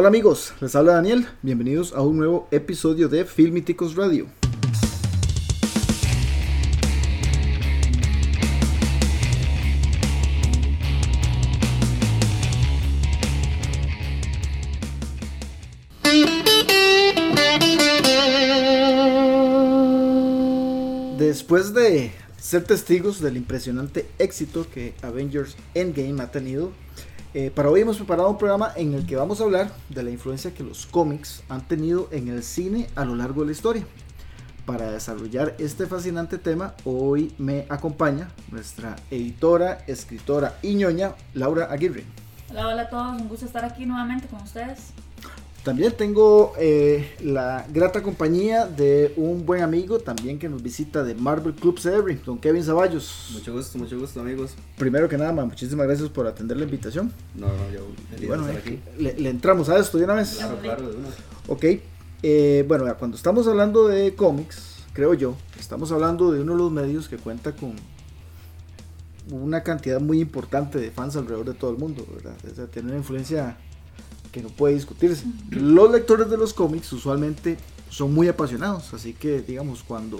Hola amigos, les habla Daniel, bienvenidos a un nuevo episodio de Filmiticos Radio. Después de ser testigos del impresionante éxito que Avengers Endgame ha tenido, eh, para hoy hemos preparado un programa en el que vamos a hablar de la influencia que los cómics han tenido en el cine a lo largo de la historia. Para desarrollar este fascinante tema, hoy me acompaña nuestra editora, escritora y ñoña, Laura Aguirre. Hola, hola a todos, un gusto estar aquí nuevamente con ustedes. También tengo eh, la grata compañía de un buen amigo también que nos visita de Marvel Club Cerebri, don Kevin Zaballos. Mucho gusto, mucho gusto amigos. Primero que nada, muchísimas gracias por atender la invitación. No, no, yo bueno, estar aquí. Le, entramos a esto de una vez. Claro, claro, de una. Ok, eh, bueno, cuando estamos hablando de cómics, creo yo, estamos hablando de uno de los medios que cuenta con una cantidad muy importante de fans alrededor de todo el mundo, ¿verdad? O sea, tiene una influencia que no puede discutirse. Los lectores de los cómics usualmente son muy apasionados, así que digamos cuando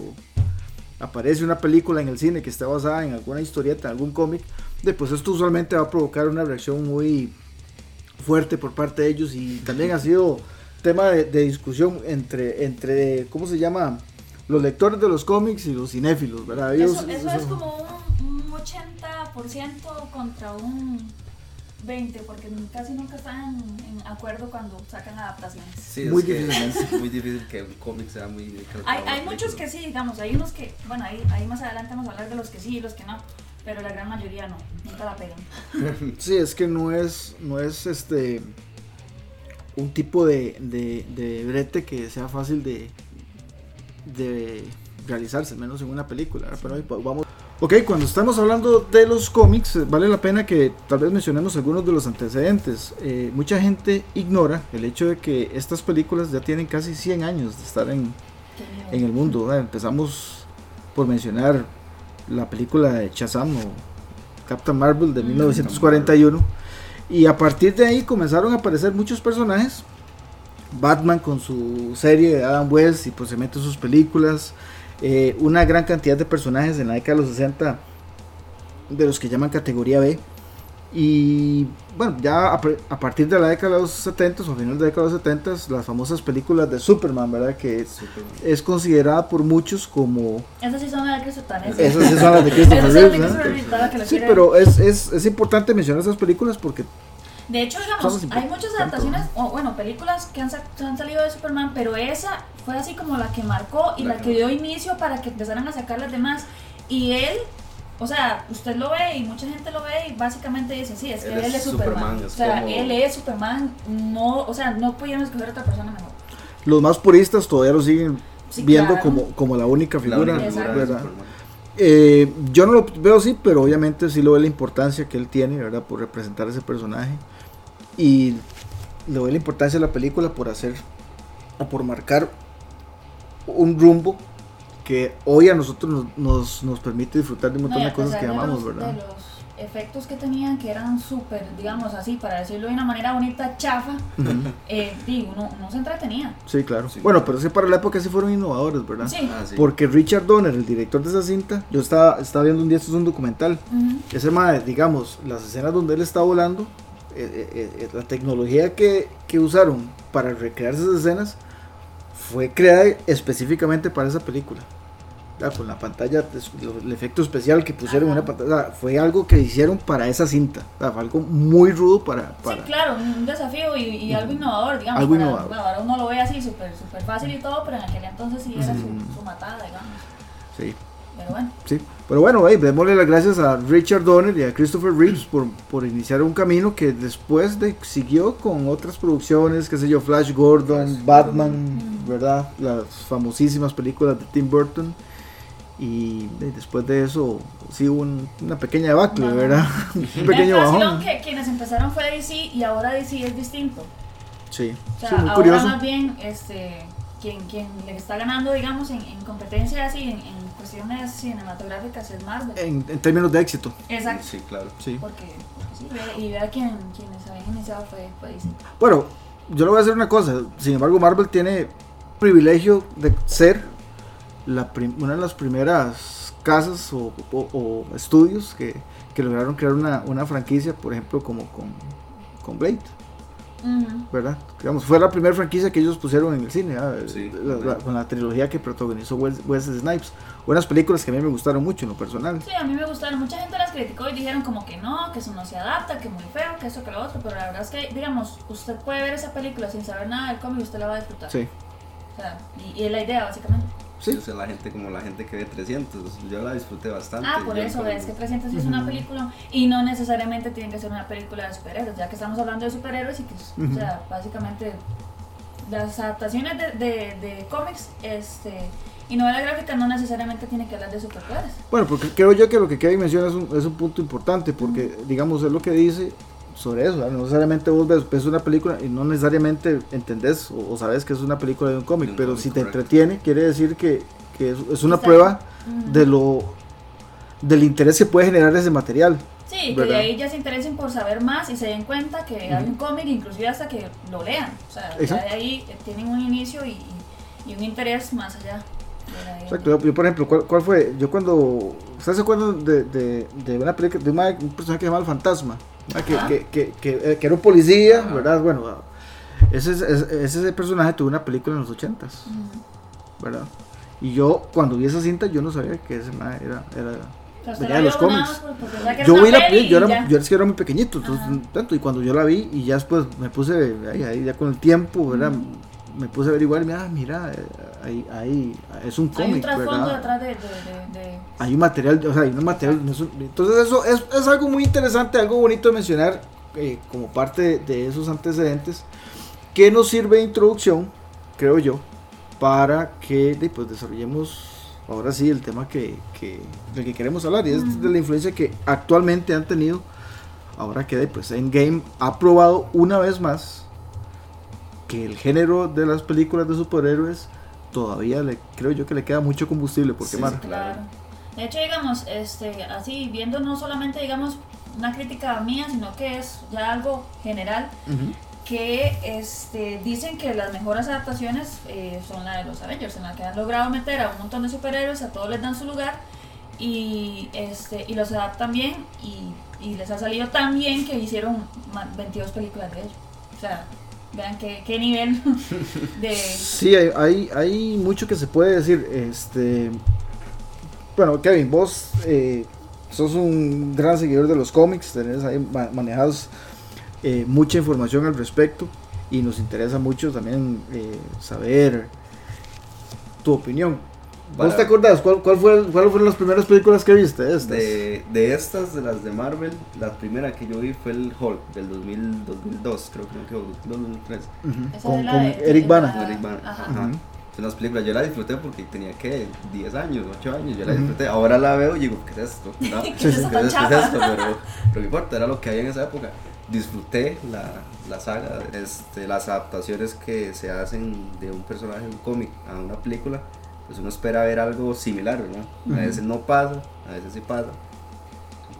aparece una película en el cine que está basada en alguna historieta, en algún cómic, después esto usualmente va a provocar una reacción muy fuerte por parte de ellos y también ha sido tema de, discusión entre, entre, ¿cómo se llama? Los lectores de los cómics y los cinéfilos, ¿verdad? eso, es como un, un 80% contra un 20, porque casi nunca están en, acuerdo cuando sacan adaptaciones. Sí, muy difícil. Es muy difícil que un cómic sea muy... Hay, hay muchos que sí, digamos, hay unos que, bueno, ahí, ahí más adelante vamos a hablar de los que sí y los que no, pero la gran mayoría no, nunca la pegan. sí, es que no es, no es este un tipo de, de, de brete que sea fácil de, de realizarse, menos en una película, pero vamos... Ok, cuando estamos hablando de los cómics, vale la pena que tal vez mencionemos algunos de los antecedentes. Eh, mucha gente ignora el hecho de que estas películas ya tienen casi 100 años de estar en, en el mundo. Empezamos por mencionar la película de Shazam o Captain Marvel de 1941. Y a partir de ahí comenzaron a aparecer muchos personajes. Batman con su serie de Adam West y pues se mete sus películas. Eh, una gran cantidad de personajes en la década de los 60 de los que llaman categoría B. Y bueno, ya a, partir de la década de los 70 o final de la década de los 70 las famosas películas de Superman, ¿verdad? Que es, considerada por muchos como... Esas sí son las de Christopher Esas sí son las de Christopher Reeves. Sí, pero es, es, es importante mencionar esas películas porque de hecho, digamos, hay muchas adaptaciones, o bueno, películas que han, han, salido de Superman, pero esa fue así como la que marcó y la, que dio inicio para que empezaran a sacar las demás. Y él, o sea, usted lo ve y mucha gente lo ve y básicamente dice, sí, es que él, es Superman. o sea, él es Superman, no, o sea, no pudieron escoger otra persona mejor. Los más puristas todavía lo siguen viendo como, como la única figura, ¿verdad? Eh, yo no lo veo así, pero obviamente sí lo ve la importancia que él tiene, ¿verdad? Por representar ese personaje. Y le doy la importancia a la película por hacer o por marcar un rumbo que hoy a nosotros nos, nos, permite disfrutar de un montón de cosas que amamos, ¿verdad? De los efectos que tenían que eran súper, digamos así, para decirlo de una manera bonita, chafa, eh, digo, no, no, se entretenía. Sí, claro. Bueno, pero sí para la época sí fueron innovadores, ¿verdad? Sí. Ah, Porque Richard Donner, el director de esa cinta, yo estaba, estaba viendo un día, esto es un documental, ese más, digamos, las escenas donde él está volando, la tecnología que, que, usaron para recrear esas escenas fue creada específicamente para esa película. con la pantalla, el efecto especial que pusieron en una pantalla, fue algo que hicieron para esa cinta. fue algo muy rudo para, para... Sí, claro, un desafío y, algo innovador, digamos. Algo innovador. ahora uno lo ve así súper super fácil y todo, pero en aquel entonces sí era su, su matada, digamos. Sí. Pero bueno. Sí, pero bueno, démosle las gracias a Richard Donner y a Christopher Reeves por, por iniciar un camino que después de, siguió con otras producciones, qué sé yo, Flash Gordon, Batman, ¿verdad? Las famosísimas películas de Tim Burton. Y, después de eso sí hubo una pequeña debacle, ¿verdad? un pequeño bajón. que quienes empezaron fue DC y ahora DC es distinto. Sí, o sea, ahora curioso. más bien este, quien, quien le está ganando, digamos, en, en competencia así, en, en, cuestiones cinematográficas es Marvel. En, en, términos de éxito. Exacto. Sí, claro. Sí. Porque, sí, y vea quien, quienes habían iniciado fue, fue Bueno, yo le voy a decir una cosa, sin embargo Marvel tiene privilegio de ser la una de las primeras casas o, o, estudios que, que, lograron crear una, una, franquicia, por ejemplo, como con, con Blade. ¿Verdad? Digamos, fue la primera franquicia que ellos pusieron en el cine, con la trilogía que protagonizó Wesley Snipes. Unas películas que a mí me gustaron mucho en lo personal. Sí, a mí me gustaron. Mucha gente las criticó y dijeron como que no, que eso no se adapta, que muy feo, que eso, que lo otro. Pero la verdad es que, digamos, usted puede ver esa película sin saber nada del cómic y usted la va a disfrutar. Sí. O sea, y, y es la idea, básicamente. Sí. O sea, la gente como la gente que ve 300, yo la disfruté bastante. Ah, por eso ves que 300 es una película y no necesariamente tiene que ser una película de superhéroes, ya que estamos hablando de superhéroes y que, o sea, básicamente las adaptaciones de, de, de cómics este, y novela gráfica no necesariamente tiene que hablar de superpoderes. Bueno, porque creo yo que lo que Kevin menciona es un, es un punto importante, porque digamos es lo que dice sobre eso. No necesariamente vos ves, una película y no necesariamente entendés o, sabes que es una película de un cómic, pero si te entretiene, quiere decir que, que es, una prueba de lo del interés que puede generar ese material. Sí, que de ahí ya se interesen por saber más y se den cuenta que hay un cómic, inclusive hasta que lo lean. O sea, ya de ahí tienen un inicio y, y un interés más allá. Exacto, yo, por ejemplo, ¿cuál, fue? Yo cuando. ¿Ustedes se acuerdan de, de, de una película, de un personaje que se llama El Fantasma? Que, que, que, que, era un policía, ¿verdad? Bueno, ese, ese, ese, personaje tuvo una película en los ochentas, ¿verdad? Y yo, cuando vi esa cinta, yo no sabía que ese era, era venía de los cómics. Yo vi la yo era, yo era muy pequeñito, entonces, tanto, y cuando yo la vi, y ya después me puse ahí, ahí ya con el tiempo, ¿verdad? Me puse a averiguar, mira, mira, eh, ahí, ahí es un cómic, ¿verdad? De, de, de, Hay un material, o sea, hay un material. entonces, eso es, es, algo muy interesante, algo bonito de mencionar eh, como parte de esos antecedentes que nos sirve de introducción, creo yo, para que pues, desarrollemos ahora sí el tema que, que, del que queremos hablar y es de la influencia que actualmente han tenido. Ahora que pues Endgame ha probado una vez más que el género de las películas de superhéroes todavía le creo yo que le queda mucho combustible por quemar. Claro. De hecho, digamos, este, así viendo no solamente digamos una crítica mía, sino que es ya algo general. que este, dicen que las mejores adaptaciones eh, son las de los Avengers, en las que han logrado meter a un montón de superhéroes, a todos les dan su lugar y, este, y los adaptan bien y, y les ha salido tan bien que hicieron 22 películas de ellos. O sea, Vean qué, qué nivel de... Sí, hay, hay, hay, mucho que se puede decir. Este, bueno, Kevin, vos eh, sos un gran seguidor de los cómics, tenés ahí manejados eh, mucha información al respecto y nos interesa mucho también eh, saber tu opinión. ¿Vos te acordás cuál, cuál, fue, cuáles fueron las primeras películas que viste? De, de, estas, de las de Marvel, la primera que yo vi fue el Hulk del 2000, 2002, creo que 2003. con, con Eric Bana. Eric Bana. Ajá. Son las películas, yo la disfruté porque tenía que 10 años, 8 años, yo la disfruté. Ahora la veo y digo, ¿qué es esto? No, ¿Qué, es, esto? ¿Qué es esto? Pero lo que importa era lo que había en esa época. Disfruté la, la saga, este, las adaptaciones que se hacen de un personaje un cómic a una película pues uno espera ver algo similar, ¿no? A veces no pasa, a veces sí pasa,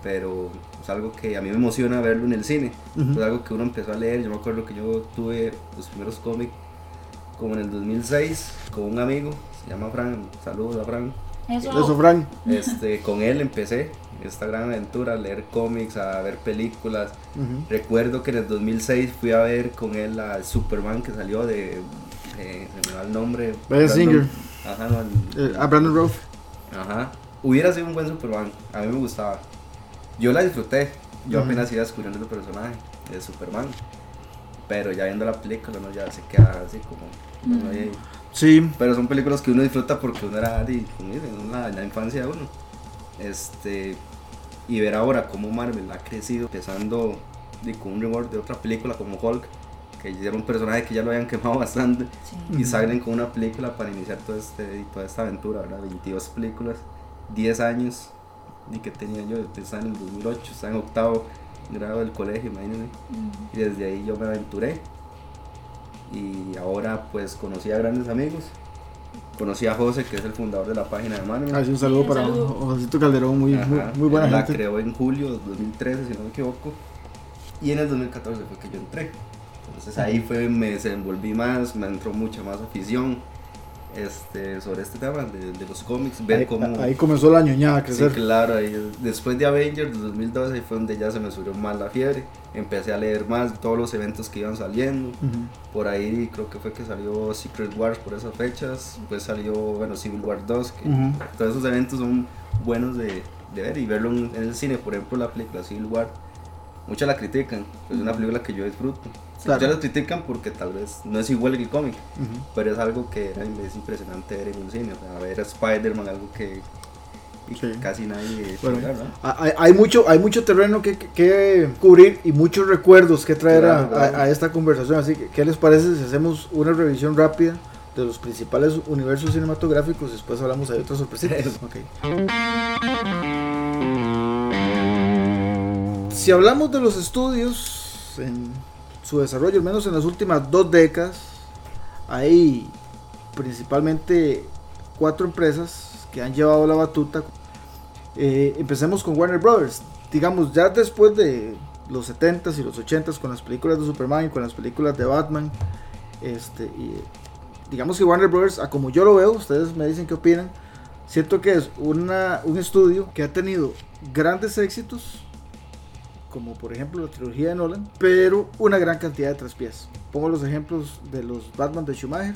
pero es algo que a mí me emociona verlo en el cine, es algo que uno empezó a leer, yo me acuerdo que yo tuve los primeros cómics como en el 2006 con un amigo, se llama Fran, saludos a Fran. Eso, Fran. Este, con él empecé esta gran aventura, a leer cómics, a ver películas. Recuerdo que en el 2006 fui a ver con él a Superman que salió de, eh, se me va el nombre. Singer. Ajá, no, eh, a Brandon Roth. Ajá. Hubiera sido un buen Superman. A mí me gustaba. Yo la disfruté. Yo apenas iba descubriendo el personaje de Superman. Pero ya viendo la película, ¿no? Ya se queda así como. sí. Pero son películas que uno disfruta porque uno era en la, la infancia de uno. Este. Y ver ahora cómo Marvel ha crecido, empezando con un reward de otra película como Hulk que era un personaje que ya lo habían quemado bastante y salen con una película para iniciar todo este, toda esta aventura, ¿verdad? 22 películas, 10 años y que tenía yo, estaba en el 2008, estaba en octavo grado del colegio, imagínense, y desde ahí yo me aventuré y ahora pues conocí a grandes amigos. Conocí a José, que es el fundador de la página de Manuel. Ah, un saludo para José Calderón, muy, muy, buena la creó en julio de 2013, si no me equivoco. Y en el 2014 fue que yo entré. Entonces ahí fue, me desenvolví más, me entró mucha más afición este, sobre este tema de, los cómics, ver ahí, cómo... Ahí comenzó la ñoñada a crecer. Sí, claro, después de Avengers de 2012 fue donde ya se me subió más la fiebre, empecé a leer más todos los eventos que iban saliendo, por ahí creo que fue que salió Secret Wars por esas fechas, pues salió, bueno, Civil War 2, que todos esos eventos son buenos de, de ver y verlo en, el cine, por ejemplo la película Civil War, muchas la critican, es una película que yo disfruto. Ya la critican porque tal vez no es igual que el cómic, pero es algo que es impresionante ver en un cine. O sea, ver a Spider-Man, algo que casi nadie. hay, mucho, hay mucho terreno que, que, cubrir y muchos recuerdos que traer a, a, esta conversación. Así que, ¿qué les parece si hacemos una revisión rápida de los principales universos cinematográficos? Después hablamos de otras sorpresitas. okay. Si hablamos de los estudios en su desarrollo, al menos en las últimas dos décadas, hay principalmente cuatro empresas que han llevado la batuta. Eh, empecemos con Warner Brothers. Digamos, ya después de los 70s y los 80s con las películas de Superman y con las películas de Batman, este, digamos que Warner Brothers, a como yo lo veo, ustedes me dicen qué opinan, siento que es una, un estudio que ha tenido grandes éxitos como por ejemplo la trilogía de Nolan, pero una gran cantidad de traspiés. Pongo los ejemplos de los Batman de Schumacher,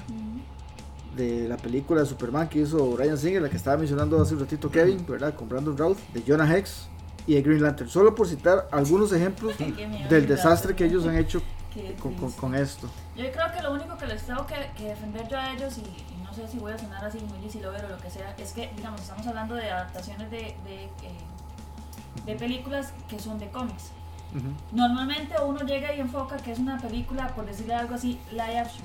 de la película de Superman que hizo Brian Singer, la que estaba mencionando hace un ratito Kevin, ¿verdad? Con Brandon Routh, de Jonah Hex y de Green Lantern. Solo por citar algunos ejemplos del desastre que ellos han hecho con, esto. Yo creo que lo único que les tengo que, defender yo a ellos, y, no sé si voy a sonar así muy o lo que sea, es que, digamos, estamos hablando de adaptaciones de, de eh, de películas que son de cómics. Normalmente uno llega y enfoca que es una película, por decirle algo así, live action.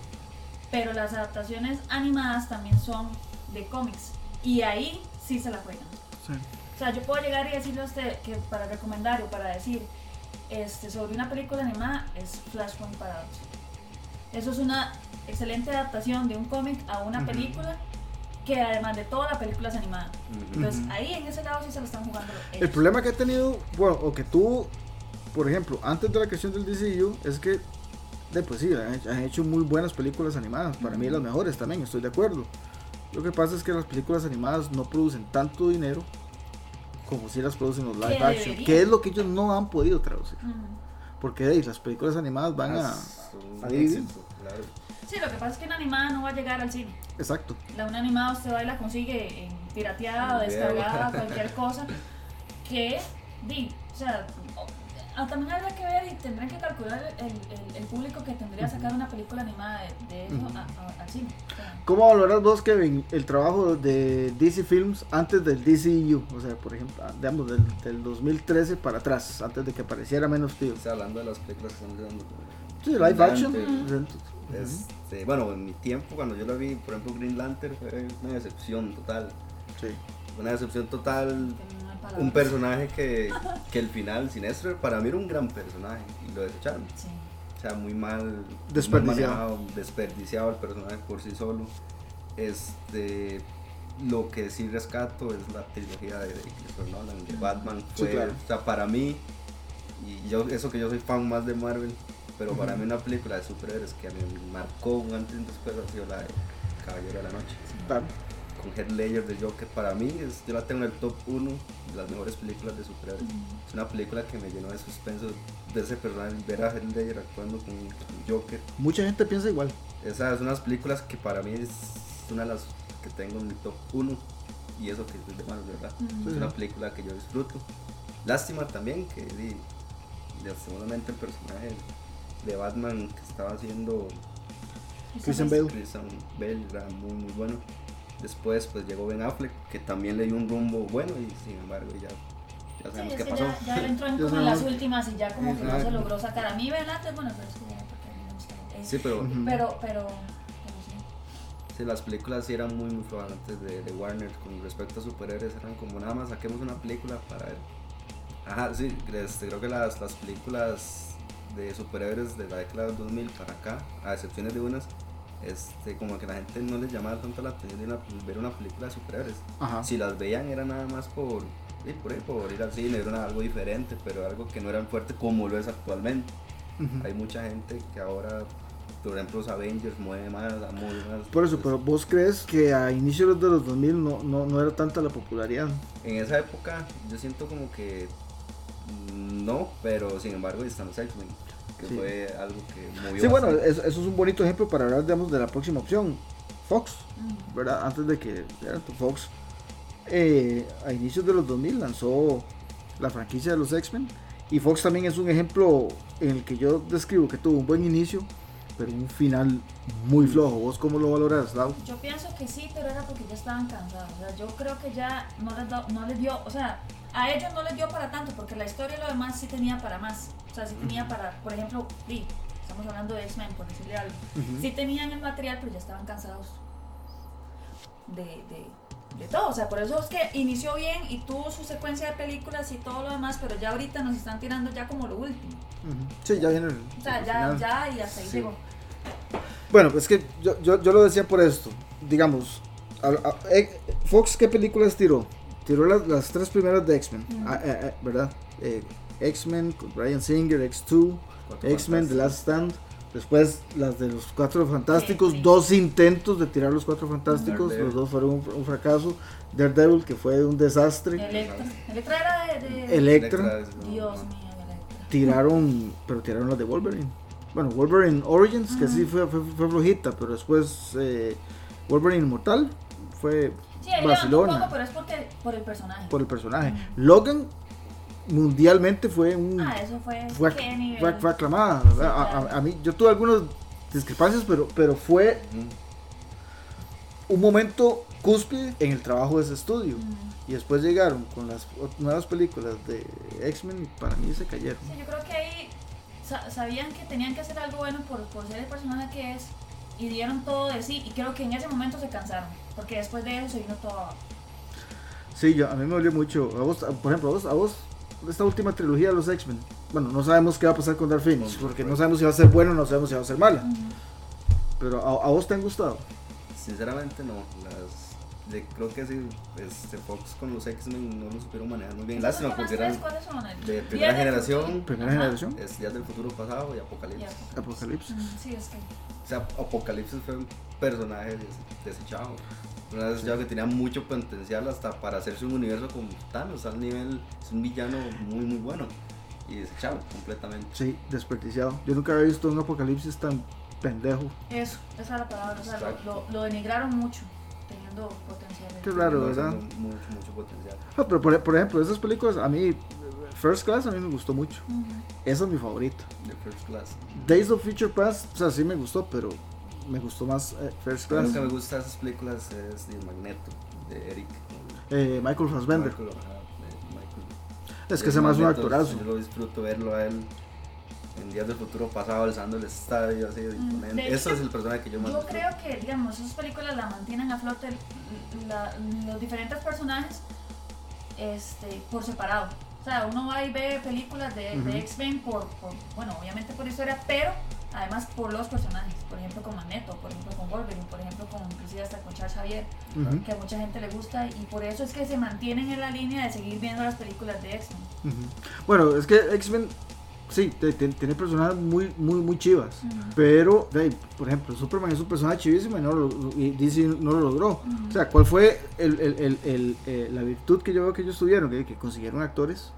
Pero las adaptaciones animadas también son de cómics. Y ahí sí se la juegan. O sea, yo puedo llegar y decirle a usted que para recomendar o para decir este, sobre una película animada es Flashpoint Paradox. Eso es una excelente adaptación de un cómic a una película que además de toda la película es animada. Entonces ahí en ese lado sí se lo están jugando. El problema que ha tenido, bueno, o que tuvo, por ejemplo, antes de la creación del DCU, es que, de, pues sí, han hecho muy buenas películas animadas. Para mí las mejores también, estoy de acuerdo. Lo que pasa es que las películas animadas no producen tanto dinero como si las producen los live action, que es lo que ellos no han podido traducir. Porque las películas animadas van a, a, Sí, lo que pasa es que una animada no va a llegar al cine. Exacto. La una animada usted va y la consigue en pirateada, descargada, cualquier cosa. Que, di, o sea, también habrá que ver y tendrán que calcular el, público que tendría sacar una película animada de, eso al cine. ¿Cómo valoras vos, Kevin, el trabajo de DC Films antes del DCU? O sea, por ejemplo, digamos, del, del 2013 para atrás, antes de que apareciera menos tío. O sea, hablando de las películas que están dando. Sí, live action. Este, bueno, en mi tiempo, cuando yo lo vi, por ejemplo, Green Lantern fue una decepción total. Sí. Una decepción total. Un personaje que, que el final, Sinestro, para mí era un gran personaje y lo desecharon. Sí. O sea, muy mal desperdiciado. desperdiciado el personaje por sí solo. Este, lo que sí rescato es la trilogía de, Christopher Nolan, de Batman. Fue, O sea, para mí, y yo, eso que yo soy fan más de Marvel, pero para mí una película de superhéroes que a mí me marcó un antes y un después ha sido la de Caballero de la Noche. Con Head Ledger de Joker, para mí es, yo la tengo en el top 1 de las mejores películas de superhéroes. Es una película que me llenó de suspenso de ese personaje, ver a Head Ledger actuando con, Joker. Mucha gente piensa igual. Esa es unas películas que para mí es una de las que tengo en mi top 1 y eso que es de manos, ¿verdad? Es una película que yo disfruto. Lástima también que, lastimosamente, el personaje de Batman que estaba haciendo Christian Bale. Christian Bale era muy muy bueno. Después pues llegó Ben Affleck que también le dio un rumbo bueno y sin embargo ya ya sabemos qué pasó. Ya, ya entró en, como en las últimas y ya como que no se logró sacar. A mí Ben Affleck, bueno, pero es que ya porque me gusta. Sí, pero, pero, pero, sí. las películas sí eran muy muy flojas antes de, de, Warner con respecto a superhéroes eran como nada más saquemos una película para ver. Ajá, sí, este, creo que las, las películas de superhéroes de la década del 2000 para acá, a excepciones de unas, este, como que la gente no les llamaba tanto la atención de ver una película de superhéroes. Si las veían era nada más por, por, por ir al cine, era algo diferente, pero algo que no era fuerte como lo es actualmente. Hay mucha gente que ahora por ejemplo los Avengers mueve más, mueve más. Por eso, pero vos crees que a inicios de los 2000 no, no, no era tanta la popularidad. En esa época yo siento como que no, pero sin embargo están los Que fue algo que movió. Sí, bueno, eso, es un bonito ejemplo para hablar, digamos, de la próxima opción, Fox, ¿verdad? Antes de que Fox eh, a inicios de los 2000 lanzó la franquicia de los X-Men y Fox también es un ejemplo en el que yo describo que tuvo un buen inicio, pero un final muy mm. flojo. ¿Vos cómo lo valoras, Lau? Yo pienso que sí, pero era porque ya estaban cansados. O sea, yo creo que ya no les, no les dio, o sea, a ellos no les dio para tanto, porque la historia y lo demás sí tenía para más. O sea, sí tenía para, por ejemplo, sí, estamos hablando de X-Men, por decirle algo. Sí tenían el material, pero ya estaban cansados de, de de todo. O sea, por eso es que inició bien y tuvo su secuencia de películas y todo lo demás, pero ya ahorita nos están tirando ya como lo último. Sí, ya viene el. O sea, ya, ya y hasta ahí llegó. Bueno, pues que yo, yo, yo, lo decía por esto. Digamos, eh, Fox, ¿qué películas tiró? Tiró las, las tres primeras de X-Men, ah, eh, eh, ¿verdad? X-Men con Brian Singer, X2, X-Men The Last Stand Después las de los Cuatro Fantásticos, dos intentos de tirar los Cuatro Fantásticos, los dos fueron un, fracaso. Daredevil, que fue un desastre. Electra. Electra era de... Electra. Dios mío, Tiraron, pero tiraron las de Wolverine. Bueno, Wolverine Origins, que sí fue, fue, flojita, pero después eh, Wolverine Inmortal fue sí, Barcelona. Un poco, pero es porque, por el personaje. Por el personaje. Logan mundialmente fue un ah, eso fue, fue, fue, aclamada a, mí yo tuve algunas discrepancias pero pero fue un momento cúspide en el trabajo de ese estudio. Y después llegaron con las nuevas películas de X-Men y para mí se cayeron. Sí, yo creo que ahí sabían que tenían que hacer algo bueno por, por ser el personaje que es y dieron todo de sí y creo que en ese momento se cansaron porque después de eso se vino todo Sí, yo, a mí me dolió mucho. A vos, por ejemplo, a vos, a vos esta última trilogía de los X-Men. Bueno, no sabemos qué va a pasar con Dark Phoenix, porque no sabemos si va a ser bueno, no sabemos si va a ser mala. Pero ¿a, vos te han gustado? Sinceramente no. Creo que sí, este, Fox con los X-Men no lo supieron manejar muy bien. Lástima porque eran de primera generación. Primera generación. Es Días del Futuro Pasado y Apocalipsis. Apocalipsis. Sí, es que. O sea, Apocalipsis fue un personaje desechado. Una vez que tenía mucho potencial hasta para hacerse un universo como Thanos, al nivel, es un villano muy muy bueno y desechado completamente. Sí, desperdiciado. Yo nunca había visto un apocalipsis tan pendejo. Eso, esa es la palabra, o sea, lo, lo, denigraron mucho, teniendo potencial. Qué raro, ¿verdad? Mucho, mucho potencial. pero por, por, ejemplo, esas películas, a mí, First Class a mí me gustó mucho. Esa es mi favorita. De First Class. Days of Future Past, o sea, sí me gustó, pero me gustó más eh, First Class. Lo que me gusta de esas películas es El Magneto, de Eric. Eh, Michael Fassbender. Michael, Es que ese más un actorazo. Yo lo disfruto verlo a él en días del futuro pasado alzando el estadio así mm, Eso es el personaje que yo más Yo creo que, digamos, esas películas la mantienen a flote los diferentes personajes este, por separado. O sea, uno va y ve películas de, X-Men por, por, bueno, obviamente por historia, pero además por los personajes, por ejemplo con Magneto, por ejemplo con Wolverine, por ejemplo con inclusive hasta con Charles Xavier, que a mucha gente le gusta y por eso es que se mantienen en la línea de seguir viendo las películas de X-Men. Bueno, es que X-Men sí, tiene personajes muy, muy, muy chivas. Pero, por ejemplo, Superman es un personaje chivísimo y, no lo, DC no lo logró. O sea, ¿cuál fue el, el, el, eh, la virtud que yo veo que ellos tuvieron? Que, que consiguieron actores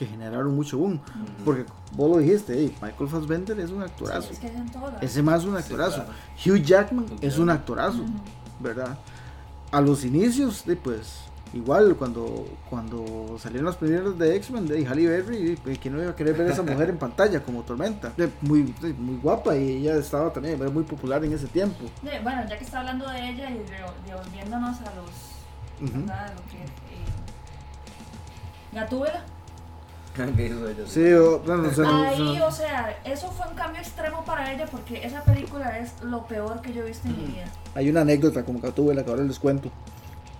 que generaron mucho boom. Porque vos lo dijiste, Michael Fassbender es un actorazo. Ese más es un actorazo. Hugh Jackman es un actorazo, ¿verdad? A los inicios, pues, igual cuando, cuando salieron los primeros de X-Men, de Halle Berry, ¿quién no iba a querer ver a esa mujer en pantalla como Tormenta? Muy, muy guapa y ella estaba también muy popular en ese tiempo. bueno, ya que está hablando de ella y devolviéndonos a los... Lo que, eh, Gatúbela Sí, Ahí, o sea, eso fue un cambio extremo para ella porque esa película es lo peor que yo he visto en mi vida. Hay una anécdota como que tuve, la que ahora les cuento.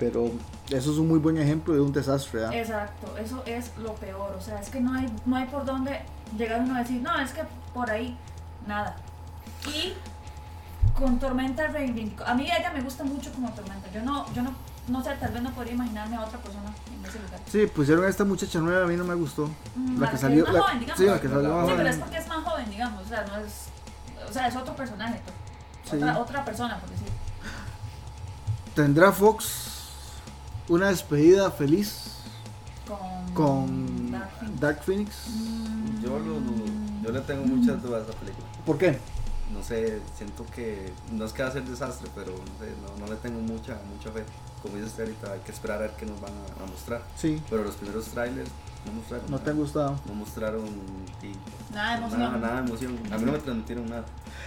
Pero eso es un muy buen ejemplo de un desastre. Exacto, eso es lo peor. O sea, es que no hay, no hay por dónde llegar uno a decir, no, es que por ahí, nada. Y con Tormenta Raven, a mí ella me gusta mucho como Tormenta. Yo no, yo no no sé, tal vez no podría imaginarme a otra persona en ese lugar. Sí, pusieron a esta muchacha nueva, a mí no me gustó. Mm, la, que salió. Es más joven, digamos. Sí, la que salió más Sí, pero es porque es más joven, digamos. O sea, no es. O sea, es otro personaje. Pues. Otra, otra persona, por decir. ¿Tendrá Fox una despedida feliz con, con Dark Phoenix? Mm. Yo lo Yo le tengo muchas dudas a esa película. ¿Por qué? no sé, siento que no es que va a ser desastre, pero no, sé, no, no le tengo mucha, mucha fe. Como dices ahorita, hay que esperar a ver qué nos van a, mostrar. Sí. Pero los primeros trailers no mostraron. ¿No te han gustado? No mostraron nada de emoción. Nada, nada de emoción. A mí no me transmitieron nada.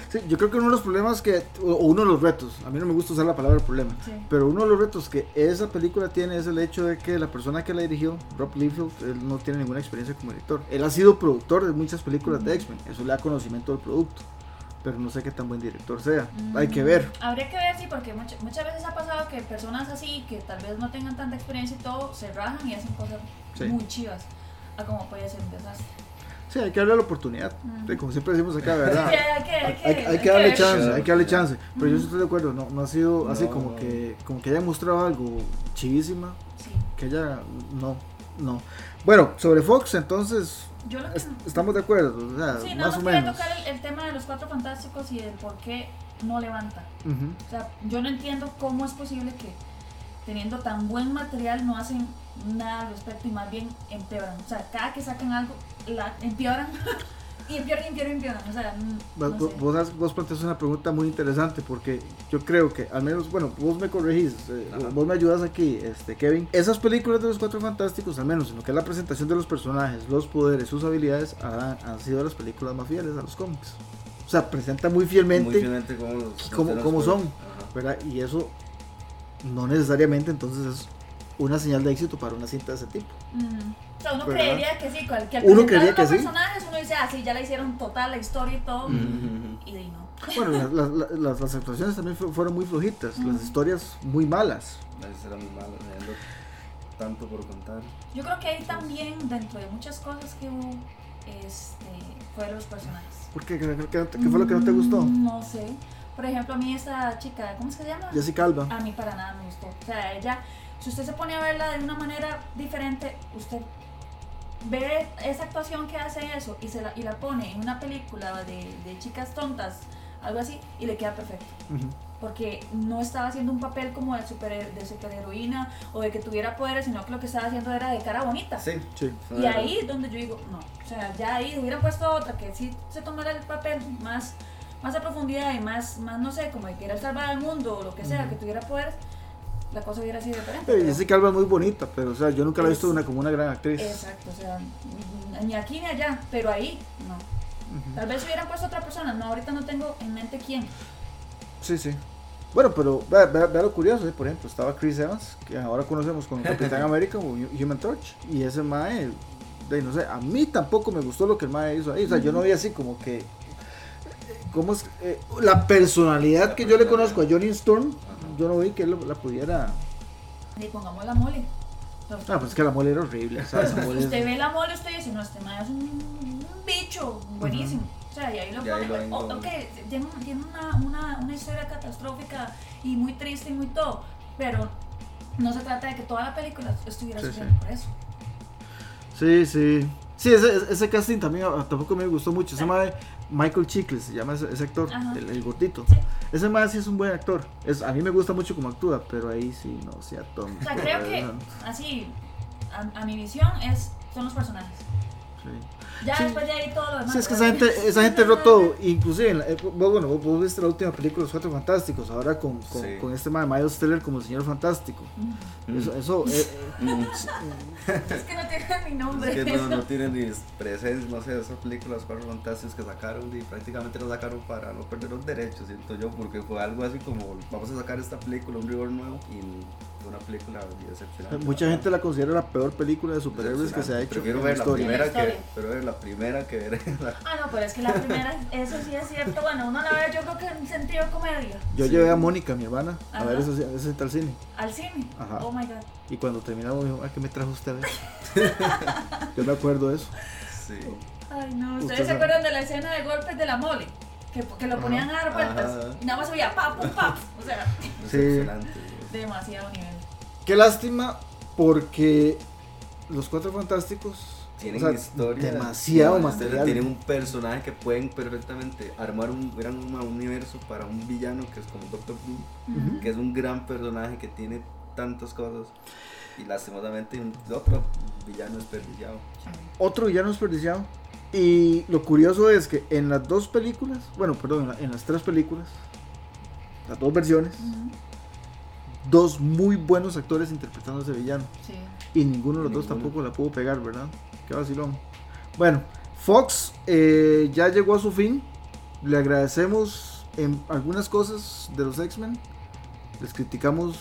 Sí, yo creo que uno de los problemas que, o uno de los retos, a mí no me gusta usar la palabra problema, pero uno de los retos que esa película tiene es el hecho de que la persona que la dirigió, Rob Liefeld, él no tiene ninguna experiencia como director. Él ha sido productor de muchas películas de X-Men, eso le da conocimiento del producto pero no sé qué tan buen director sea. Hay que ver. Mm, habría que ver, sí, porque muchas veces ha pasado que personas así, que tal vez no tengan tanta experiencia y todo, se rajan y hacen cosas muy chivas, a como puede ser un desastre. Sí, hay que darle la oportunidad. como siempre decimos acá, ¿verdad? hay, que, hay, que, darle chance, hay que darle chance. Pero yo estoy de acuerdo, no, no ha sido así como que como que haya mostrado algo chivísima. Sí. Que ella, no, no. Bueno, sobre Fox, entonces, estamos de acuerdo, o sea, sí, más o menos. tocar el, tema de los cuatro fantásticos y el por qué no levanta. O sea, yo no entiendo cómo es posible que teniendo tan buen material no hacen nada al respecto y más bien empeoran. O sea, cada que sacan algo, la empeoran. y empeoran, empeoran, empeoran. O sea, vos, vos, vos planteas una pregunta muy interesante porque yo creo que, al menos, bueno, vos me corregís, eh, vos me ayudas aquí, este, Kevin. Esas películas de los Cuatro Fantásticos, al menos en lo que es la presentación de los personajes, los poderes, sus habilidades, han, han sido las películas más fieles a los cómics. O sea, presenta muy fielmente, muy fielmente como, son, ¿verdad? Y eso no necesariamente entonces es una señal de éxito para una cinta de ese tipo. O sea, uno creería que sí, que al uno creería que los personajes uno dice, ah, sí, ya la hicieron total la historia y todo, y de no. Bueno, las, las, actuaciones también fueron muy flojitas, las historias muy malas. Las historias muy malas, tanto por contar. Yo creo que ahí también, dentro de muchas cosas que hubo, este, fueron los personajes. ¿Por qué? ¿Qué, qué fue lo que no te gustó? Mm, no sé. Por ejemplo, a mí esta chica, ¿cómo se llama? Jessica Alba. A mí para nada me gustó. O sea, ella, si usted se pone a verla de una manera diferente, usted ve esa actuación que hace eso y, se la, y la pone en una película de, de chicas tontas, algo así, y le queda perfecto. Porque no estaba haciendo un papel como de, super, de superheroína o de que tuviera poderes, sino que lo que estaba haciendo era de cara bonita. Sí, sí. Y ahí es donde yo digo, no, o sea, ya ahí hubieran puesto otra que sí se tomara el papel más más a profundidad y más, más no sé, como de querer salvar al mundo o lo que sea, que tuviera poderes, la cosa hubiera sido diferente. Pero Jessica Alba es muy bonita, pero o sea, yo nunca la he visto una, como una gran actriz. Exacto, o sea, ni aquí ni allá, pero ahí no. Tal vez hubieran puesto otra persona, no, ahorita no tengo en mente quién. Sí, sí. Bueno, pero vea, lo curioso, ¿eh? por ejemplo, estaba Chris Evans, que ahora conocemos como Capitán América o Human Torch, y ese Mae, de, no sé, a mí tampoco me gustó lo que el Mae hizo ahí, o sea, yo no vi así como que ¿Cómo es? Eh, la personalidad que yo le conozco a Johnny Storm, yo no vi que él la pudiera. Y pongamos la mole. Ah, pues es que la mole era horrible. ¿sabes? usted ve la mole, usted dice, no, este man es un, bicho buenísimo. O sea, y ahí lo pone. Oh, ok, tiene, una, una, una, historia catastrófica y muy triste y muy todo. Pero no se trata de que toda la película estuviera sí, por eso. Sí, sí. Sí, ese, ese casting también ah, tampoco me gustó mucho. Se llama Michael Chiklis, se llama ese, actor, el, gordito. Ese más sí es un buen actor. Es, a mí me gusta mucho como actúa, pero ahí sí no sea tonto. O sea, creo que así, a, a mi visión, es, son los personajes. Sí. Ya después de ahí todo lo demás. Sí, es que esa gente, esa gente todo, inclusive, eh, bueno, vos, viste la última película, Los Cuatro Fantásticos, ahora con, con, con este de Miles Teller como el Señor Fantástico. Mm. Eso, eso eh, mm. es que no tiene ni nombre. Es que no, no tiene ni presencia, no sé, esa película, Los Cuatro Fantásticos que sacaron y prácticamente la sacaron para no perder los derechos, siento yo, porque fue algo así como, vamos a sacar esta película, un rigor nuevo y una película excepcional. Mucha gente la considera la peor película de superhéroes que se ha hecho. Prefiero ver la, primera que, pero ver la primera que ver la... Ah, no, pero es que la primera, eso sí es cierto. Bueno, uno la ve yo creo que en sentido comedia. Yo llevé a Mónica, mi hermana, a ver ese, ese al cine. ¿Al cine? Ajá. Oh my god. Y cuando terminamos, dijo, ¿a qué me trajo usted? yo me acuerdo de eso. Sí. Ay, no, ¿ustedes se acuerdan de la escena de golpes de la mole? Que, que lo ponían a dar vueltas y nada más veía pap, pap, O sea, sí. demasiado nivel. Qué lástima porque los Cuatro Fantásticos tienen historia demasiado material. Tienen un personaje que pueden perfectamente armar un gran universo para un villano que es como Doctor Who, que es un gran personaje que tiene tantas cosas y lastimosamente otro villano desperdiciado. Otro villano desperdiciado. Y lo curioso es que en las dos películas, bueno, perdón, en, las tres películas, las dos versiones, dos muy buenos actores interpretando a ese villano. Y ninguno de los dos tampoco la pudo pegar, ¿verdad? Qué vacilón. Bueno, Fox eh, ya llegó a su fin. Le agradecemos en algunas cosas de los X-Men. Les criticamos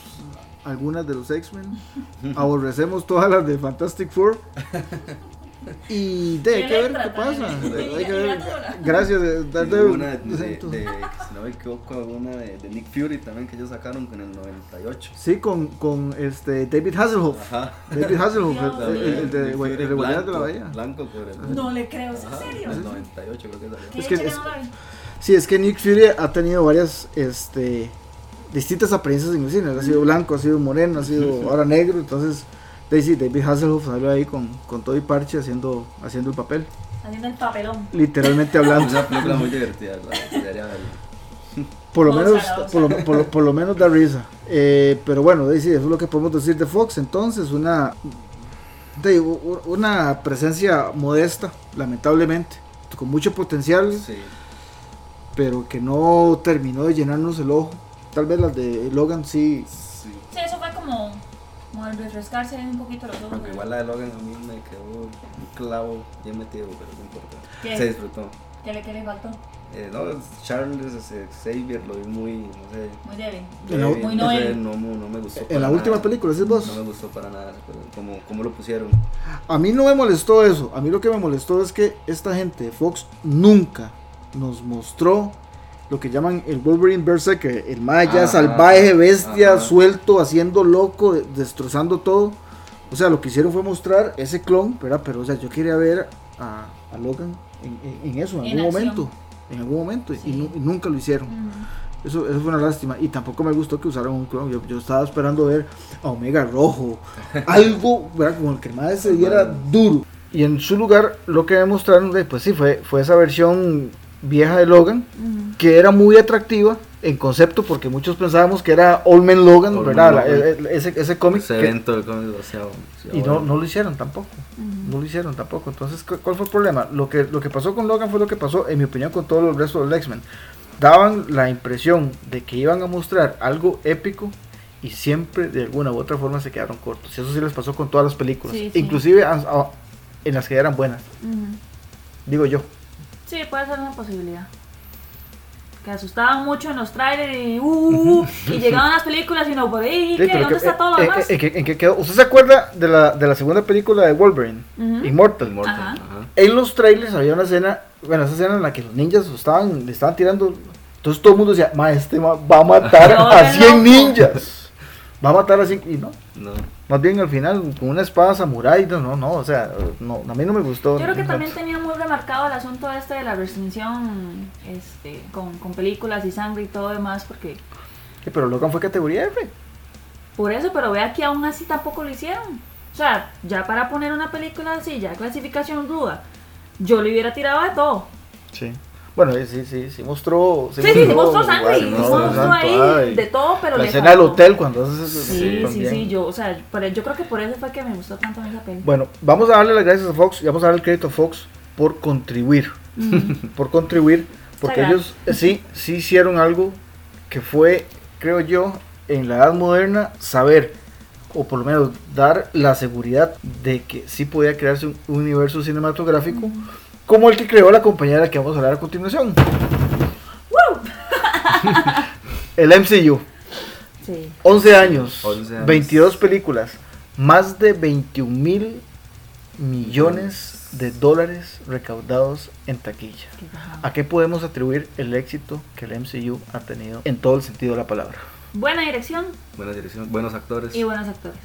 algunas de los X-Men. Aborrecemos todas las de Fantastic Four. Y de, hay que ver qué pasa. Hay que ver. Gracias. De, una de, si no me equivoco, una de, Nick Fury también que ellos sacaron con el 98. Sí, con, con este David Hasselhoff. Ajá. David Hasselhoff, el, el, de blanco, de la Bahía. Blanco por el. No le creo, ¿es en serio? el 98 creo que salió. Es que, es, sí, es que Nick Fury ha tenido varias este, distintas apariencias en el cine. Ha sido blanco, ha sido moreno, ha sido ahora negro, entonces Daisy, David Hasselhoff salió ahí con, con todo y parche haciendo, haciendo el papel. Haciendo el papelón. Literalmente hablando. Es una película muy divertida, por lo, menos, por, lo, por, lo, menos da risa. Eh, pero bueno, Daisy, eso es lo que podemos decir de Fox. Entonces, una, de, una presencia modesta, lamentablemente, con mucho potencial, sí. pero que no terminó de llenarnos el ojo. Tal vez las de Logan sí. Sí, sí eso fue como como al refrescarse un poquito los ojos. Aunque igual la de Logan a mí me quedó un clavo bien metido, pero no importa. Se disfrutó. ¿Qué le, qué le faltó? Eh, no, Charles Xavier lo vi muy, no sé. Muy débil. muy no, no, no, me gustó. En la última película, ¿sí vos? No me gustó para nada, como, como lo pusieron. A mí no me molestó eso. A mí lo que me molestó es que esta gente de Fox nunca nos mostró lo que llaman el Wolverine Berserker, el Maya, salvaje, bestia, suelto, haciendo loco, destrozando todo. O sea, lo que hicieron fue mostrar ese clon, ¿verdad? Pero, o sea, yo quería ver a, Logan en, eso, en, algún momento. En algún momento, y, nunca lo hicieron. Eso, eso, fue una lástima. Y tampoco me gustó que usaran un clon. Yo, estaba esperando ver a Omega Rojo. algo, ¿verdad? Como el que más se diera duro. Y en su lugar, lo que me mostraron, pues sí, fue, fue esa versión vieja de Logan, que era muy atractiva en concepto porque muchos pensábamos que era Old Man Logan, ¿verdad? ese, ese cómic. Ese evento del cómic Y no, no lo hicieron tampoco. No lo hicieron tampoco. Entonces, ¿cuál fue el problema? Lo que, lo que pasó con Logan fue lo que pasó, en mi opinión, con todo el resto los X-Men. Daban la impresión de que iban a mostrar algo épico y siempre de alguna u otra forma se quedaron cortos. Y eso sí les pasó con todas las películas. Inclusive en las que eran buenas. Digo yo. Sí, puede ser una posibilidad. Que asustaban mucho en los trailers y, uh, uh, uh y llegaban las películas y no podía ir. ¿Dónde está todo lo demás? ¿en, qué quedó? ¿Usted se acuerda de la, de la segunda película de Wolverine? Immortal. Immortal. En los trailers había una escena, bueno, esa escena en la que los ninjas estaban, le estaban tirando. Entonces todo el mundo decía, ma, este va a matar a 100 ninjas. Va a matar a 100. Y no. No. Más bien al final con una espada samurai, no, no, o sea, no, a mí no me gustó. Yo creo que también tenía muy remarcado el asunto este de la restricción este, con, con películas y sangre y todo demás, porque... Sí, pero Logan fue categoría F. Por eso, pero vea que aún así tampoco lo hicieron. O sea, ya para poner una película así, ya clasificación duda, yo le hubiera tirado de todo. Sí. Bueno, sí, sí, sí mostró. Sí, sí, sí, mostró sangre. Sí mostró ahí de todo, pero. La escena del hotel cuando haces Sí, sí, sí, yo, o sea, yo creo que por eso fue que me gustó tanto esa peli. Bueno, vamos a darle las gracias a Fox y vamos a darle el crédito a Fox por contribuir. por contribuir, porque ellos sí, sí hicieron algo que fue, creo yo, en la edad moderna, saber o por lo menos dar la seguridad de que sí podía crearse un universo cinematográfico como el que creó la compañía de la que vamos a hablar a continuación. el MCU. Sí. 11 años, 22 películas, más de 21 mil millones de dólares recaudados en taquilla. ¿A qué podemos atribuir el éxito que el MCU ha tenido en todo el sentido de la palabra? Buena dirección. Buena dirección, buenos actores. Y buenos actores.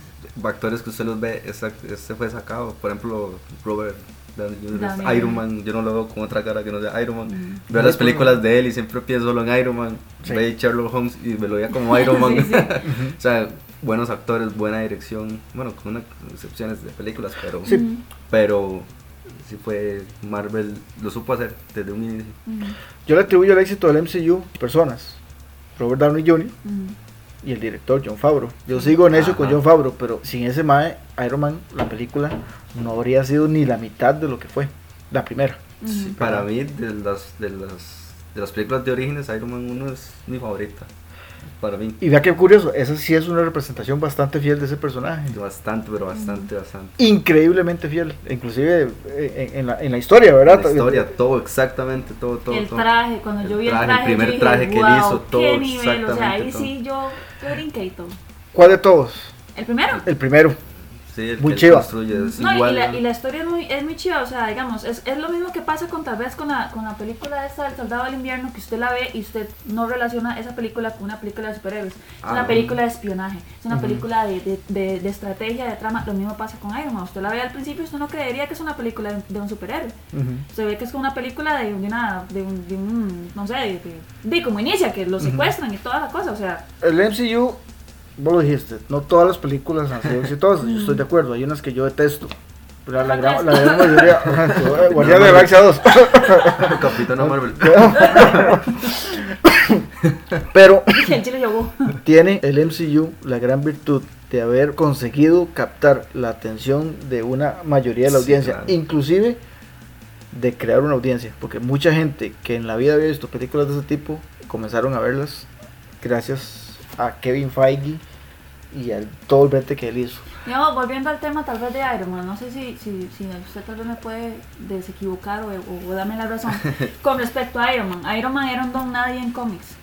Actores que usted los ve, este fue sacado, por ejemplo, Robert Iron Man, yo no lo veo con otra cara que no sea Iron Man. Mm. Veo las películas de él y siempre pienso solo en Iron Man. Sí. Veo Sherlock Holmes y me lo veía como Iron Man. o sea, buenos actores, buena dirección. Bueno, con unas excepciones de películas, pero. Sí. Pero sí fue Marvel, lo supo hacer desde un inicio. Yo le atribuyo el éxito del MCU personas. Robert Downey Jr. y el director John Favreau. Yo sigo en eso con John Favreau, pero sin ese mae, Iron Man, la película, no habría sido ni la mitad de lo que fue, la primera. para mí, de las, de, las, de las películas de orígenes, Iron Man 1 es mi favorita para mí. Y vea qué curioso, esa sí es una representación bastante fiel de ese personaje. Bastante, pero bastante, bastante. Increíblemente fiel, inclusive eh, en, la, en la historia, ¿verdad? La historia, todo, exactamente, todo, todo. El traje, cuando yo vi el traje, el primer traje que él hizo, todo. Qué nivel, o sea, ahí sí yo, yo brinqué y todo. ¿Cuál de todos? ¿El primero? El primero. Sí, muy chiva. no, y, la, y, la, historia es muy, es muy chiva, o sea, digamos, es, es lo mismo que pasa con tal vez con la, con la película esta del Soldado del Invierno, que usted la ve y usted no relaciona esa película con una película de superhéroes. Es una ah. película de espionaje, es una película de, de, de, estrategia, de trama. Lo mismo pasa con Iron Man. Usted la ve al principio y usted no creería que es una película de, un superhéroe. Usted ve que es una película de, una, de, un, de un, no sé, de, como inicia, que lo secuestran y toda la cosa, o sea. El MCU vos lo dijiste, no todas las películas han sido exitosas, yo estoy de acuerdo, hay unas que yo detesto. Pero la, gran, la gran mayoría. Guardián de la Galaxia 2. Capitán Marvel. Pero tiene el MCU la gran virtud de haber conseguido captar la atención de una mayoría de la audiencia, inclusive de crear una audiencia, porque mucha gente que en la vida había visto películas de ese tipo comenzaron a verlas gracias a Kevin Feige y al todo el brete que él hizo. Digamos, volviendo al tema tal vez de Iron Man, no sé si, si, si usted tal vez me puede desequivocar o, o, darme la razón con respecto a Iron Man. Iron Man era un don nadie en cómics.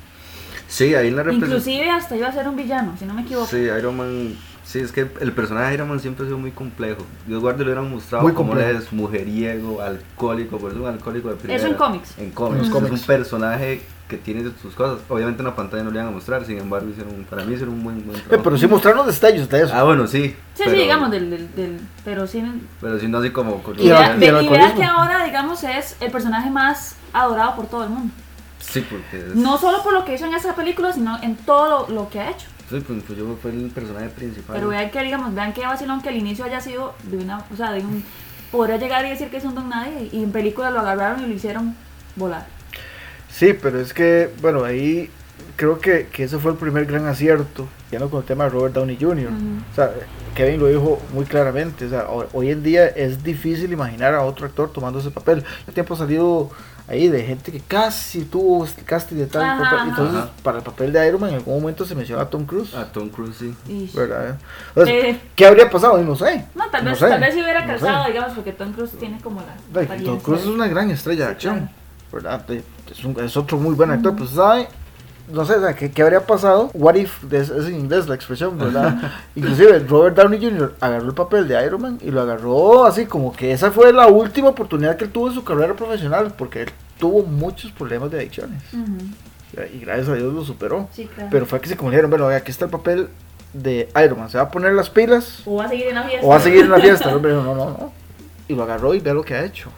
Sí, ahí la Inclusive hasta iba a ser un villano, si no me equivoco. Sí, Iron Man Sí, es que el personaje de Iron Man siempre ha sido muy complejo. Dios guarde lo hubieran mostrado como es mujeriego, alcohólico, por eso es un alcohólico de primera. Eso en cómics. En cómics. Es un personaje que tiene sus cosas. Obviamente en la pantalla no le iban a mostrar, sin embargo, hicieron, para mí hicieron un buen, buen trabajo. pero sí mostraron los detalles de eso. Ah, bueno, sí. Sí, sí, digamos, del, del, pero sí. Pero sí, no así como. Y, vea, que ahora, digamos, es el personaje más adorado por todo el mundo. Sí, porque. No solo por lo que hizo en esa película, sino en todo lo, que ha hecho. Sí, pues, pues yo fue el personaje principal. Pero vean que, digamos, vean que vacilón que el inicio haya sido de una. O sea, de un. Podría llegar y decir que es un don nadie, y en película lo agarraron y lo hicieron volar. Sí, pero es que, bueno, ahí creo que, que ese fue el primer gran acierto, ya no con el tema de Robert Downey Jr. O sea, Kevin lo dijo muy claramente, o sea, hoy en día es difícil imaginar a otro actor tomando ese papel. El tiempo ha salido ahí de gente que casi tuvo este casting de tal papel. Entonces, para el papel de Iron Man en algún momento se menciona a Tom Cruise. A Tom Cruise, sí. ¿Verdad? Entonces, eh, ¿qué habría pasado? No sé. No, tal vez, tal vez si hubiera calzado, digamos, porque Tom Cruise tiene como la... Tom Cruise es una gran estrella de acción. ¿verdad? Es, un, es, otro muy buen actor, pues sabe, no sé, ¿qué, ¿qué, habría pasado? What if, es, en inglés la expresión, ¿verdad? Inclusive Robert Downey Jr. agarró el papel de Iron Man y lo agarró así como que esa fue la última oportunidad que él tuvo en su carrera profesional, porque él tuvo muchos problemas de adicciones. Y gracias a Dios lo superó. Pero fue que se dijeron, bueno, aquí está el papel de Iron Man, ¿se va a poner las pilas? O va a seguir en la fiesta. O va a seguir en la fiesta. no, no, no. Y lo agarró y ve lo que ha hecho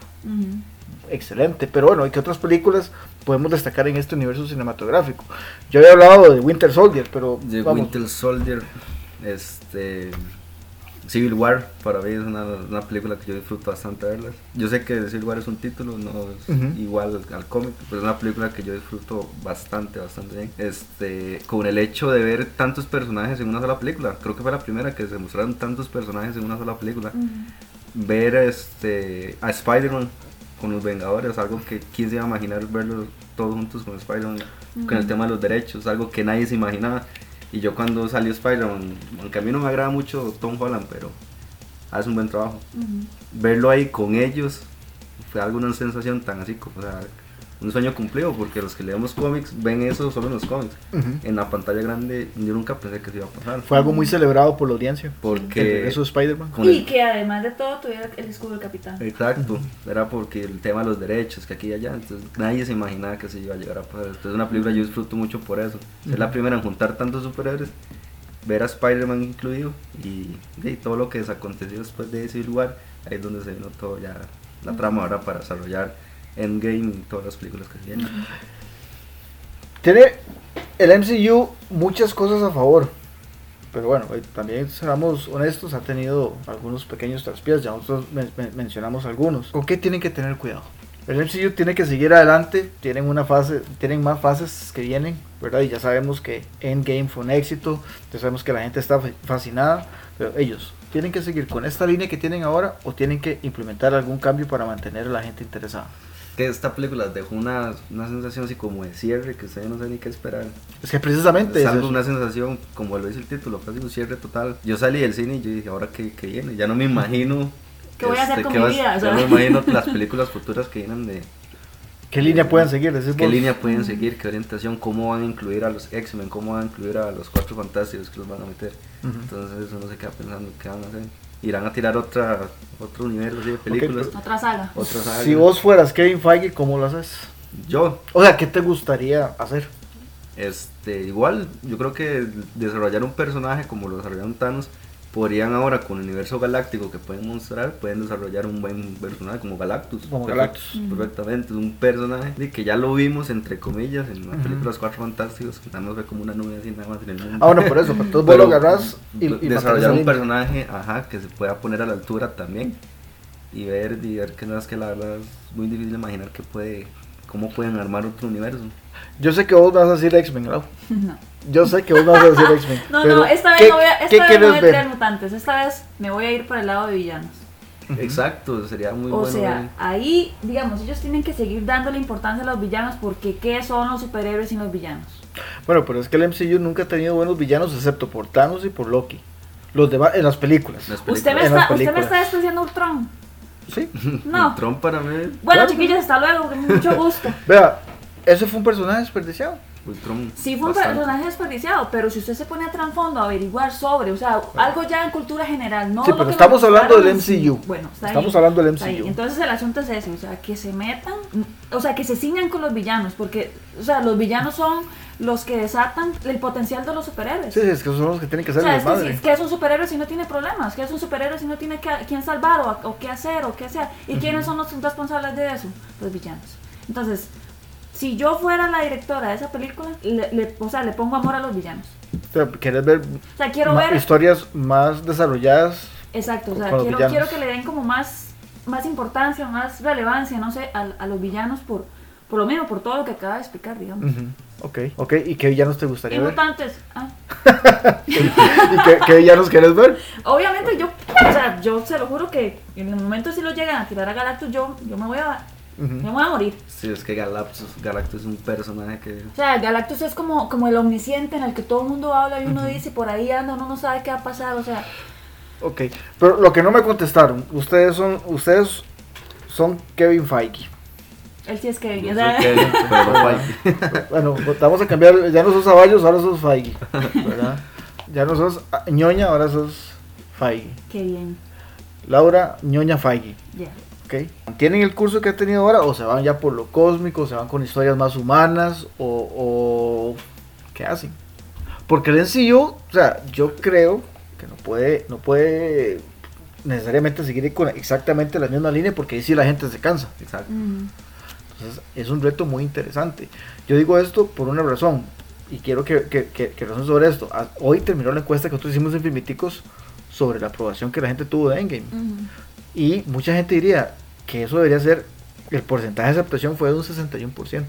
excelente. Pero bueno, ¿y qué otras películas podemos destacar en este universo cinematográfico? Yo había hablado de Winter Soldier, pero. De Winter Soldier, este. Civil War, para mí es una, una, película que yo disfruto bastante verla. Yo sé que Civil War es un título, no es igual al, cómic, pero es una película que yo disfruto bastante, bastante bien. Este, con el hecho de ver tantos personajes en una sola película, creo que fue la primera que se mostraron tantos personajes en una sola película. Ver este, a Spider-Man con los Vengadores, algo que quién se iba a imaginar verlos todos juntos con Spider-Man, con el tema de los derechos, algo que nadie se imaginaba. Y yo cuando salió Spider-Man, aunque a mí no me agrada mucho Tom Holland, pero hace un buen trabajo. Verlo ahí con ellos fue alguna sensación tan así, como, o sea, un sueño cumplido, porque los que leemos cómics ven eso solo en los cómics. En la pantalla grande yo nunca pensé que se iba a pasar. Fue algo muy celebrado por la audiencia. Porque eso Spider-Man. Y que además de todo tuviera el escudo del capitán. Exacto, era porque el tema de los derechos, que aquí y allá, entonces nadie se imaginaba que se iba a llegar a pasar. Entonces una película yo disfruto mucho por eso. Es la primera en juntar tantos superhéroes, ver a Spider-Man incluido y, todo lo que desaconteció después de ese lugar, ahí es donde se vino todo ya la trama ahora para desarrollar Endgame y todas las películas que vienen. Tiene el MCU muchas cosas a favor. Pero bueno, eh, también seamos honestos, ha tenido algunos pequeños traspiés, ya nosotros mencionamos algunos. ¿Con qué tienen que tener cuidado? El MCU tiene que seguir adelante, tienen una fase, tienen más fases que vienen, ¿verdad? Y ya sabemos que Endgame fue un éxito, ya sabemos que la gente está fascinada, pero ellos tienen que seguir con esta línea que tienen ahora o tienen que implementar algún cambio para mantener a la gente interesada que esta película dejó una, una sensación así como de cierre, que ustedes no saben ni qué esperar. Es que precisamente es algo, una sensación, como lo dice el título, casi un cierre total. Yo salí del cine y yo dije, ¿ahora qué, qué viene? Ya no me imagino. ¿Qué voy a hacer este, con mi vida? Ya no me imagino las películas futuras que vienen de. ¿Qué línea pueden seguir? ¿Qué línea pueden seguir? ¿Qué orientación? ¿Cómo van a incluir a los X-Men? ¿Cómo van a incluir a los Cuatro Fantásticos que los van a meter? Entonces, eso no se queda pensando qué van a hacer irán a tirar otra otro universo de películas. otra, saga. otra saga. Si vos fueras Kevin Feige, ¿cómo lo haces? Yo. O sea, ¿qué te gustaría hacer? Este, igual, yo creo que desarrollar un personaje como lo desarrollaron Thanos podrían ahora con el universo galáctico que pueden mostrar, pueden desarrollar un buen personaje como Galactus. Como Galactus. Perfectamente, un personaje que ya lo vimos entre comillas en las películas Cuatro Fantásticos, que nada más ve como una nube así nada más en el mundo. Ah, bueno, por eso, pero vos lo agarrás y, desarrollar un personaje, ajá, que se pueda poner a la altura también y ver y ver que no es que la verdad es muy difícil imaginar que puede cómo pueden armar otro universo. Yo sé que vos vas a decir X-Men, ¿no? No. Yo sé que vos vas a decir X-Men. no, no, esta vez no voy a, esta vez no voy a tirar mutantes. Esta vez me voy a ir por el lado de villanos. Exacto, sería muy o bueno. O sea, ahí, digamos, ellos tienen que seguir dándole importancia a los villanos porque ¿qué son los superhéroes sin los villanos? Bueno, pero es que el MCU nunca ha tenido buenos villanos excepto por Thanos y por Loki. Los demás, en las películas. ¿Usted, me está, ¿Usted me está despreciando Ultron? Sí. No. Ultron para mí. Bueno, chiquillos, hasta luego, mucho gusto. Vea, ese fue un personaje desperdiciado. sí, fue un personaje desperdiciado, pero si usted se pone a trasfondo a averiguar sobre, o sea, algo ya en cultura general, no. Sí, pero estamos hablando del MCU. Bueno, estamos hablando del MCU. Entonces el asunto es ese, o sea, que se metan, o sea, que se ciñan con los villanos, porque, o sea, los villanos son los que desatan el potencial de los superhéroes. Sí, es que son los que tienen que ser o sea, es que, es un superhéroe si no tiene problemas, que es un superhéroe si no tiene que, quién salvar o, qué hacer o qué hacer. ¿Y quiénes son los responsables de eso? Los villanos. Entonces, si yo fuera la directora de esa película, le, o sea, le pongo amor a los villanos. ¿Quieres ver, o sea, quiero ver historias más desarrolladas? Exacto, o sea, quiero, quiero, que le den como más, más importancia, más relevancia, no sé, a, a, los villanos por, por lo mismo, por todo lo que acaba de explicar, digamos. Ok, ok, ¿y qué villanos te gustaría ver? Mutantes. Ah. ¿Y qué, qué, villanos quieres ver? Obviamente yo, o sea, yo se lo juro que en el momento si lo llegan a tirar a Galactus, yo, yo me voy a me voy a morir. Sí, es que Galactus, Galactus es un personaje que... O sea, Galactus es como, como el omnisciente en el que todo el mundo habla y uno dice por ahí anda, uno no sabe qué va a pasar, o sea... Ok, pero lo que no me contestaron, ustedes son, ustedes son Kevin Feige. Él sí es Kevin. Kevin pero bueno, vamos a cambiar, ya no sos Zaballos, ahora sos Feige, ¿verdad? Ya no sos ñoña, ahora sos Feige. Qué bien. Laura, ñoña Feige. Ya. Okay. ¿Tienen el curso que ha tenido ahora o se van ya por lo cósmico, se van con historias más humanas o, qué hacen? Porque el NCU, o sea, yo creo que no puede, no puede necesariamente seguir con exactamente la misma línea porque ahí sí la gente se cansa. Exacto. Entonces es un reto muy interesante. Yo digo esto por una razón y quiero que, que, que, sobre esto. Ah, hoy terminó la encuesta que nosotros hicimos en Filmiticos sobre la aprobación que la gente tuvo de Endgame. Y mucha gente diría que eso debería ser, el porcentaje de aceptación fue de un 61%.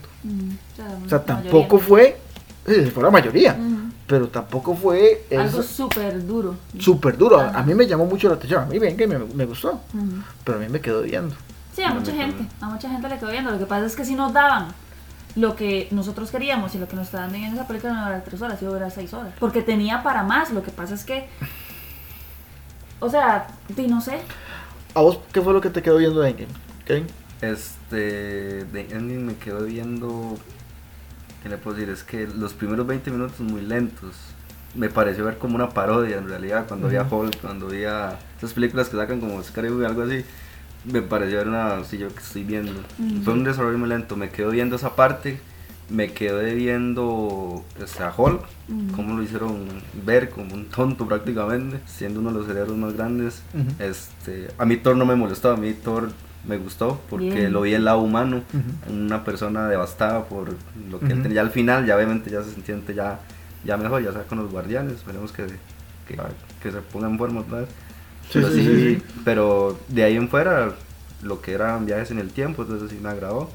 o sea, tampoco fue, fue la mayoría, pero tampoco fue... Algo súper duro. Súper duro. A, mí me llamó mucho la atención, a mí ven que me, me gustó, pero a mí me quedó viendo. Sí, a mucha gente, a mucha gente le quedó viendo. Lo que pasa es que si nos daban lo que nosotros queríamos y lo que nos estaban viendo en esa película no era tres horas, iba a seis horas. Porque tenía para más, lo que pasa es que... O sea, no sé. ¿A vos qué fue lo que te quedó viendo de Endgame? ¿Kevin? Este, de Endgame me quedó viendo, ¿qué le puedo decir? Es que los primeros 20 minutos muy lentos. Me pareció ver como una parodia en realidad, cuando vi a Hulk, cuando vi a esas películas que sacan como Scary y algo así. Me pareció ver una, sí, yo que estoy viendo. Fue un desarrollo muy lento, me quedo viendo esa parte me quedé viendo este, a Hulk, cómo lo hicieron ver como un tonto prácticamente, siendo uno de los cerebros más grandes. este, a mí Thor no me molestó, a mí Thor me gustó porque lo vi el lado humano, una persona devastada por lo que él tenía. Ya al final, ya obviamente ya se siente ya, ya mejor, ya sea con los guardianes, esperemos que, que, que se pongan en forma otra vez. pero, sí, pero de ahí en fuera, lo que eran viajes en el tiempo, entonces sí me agradó.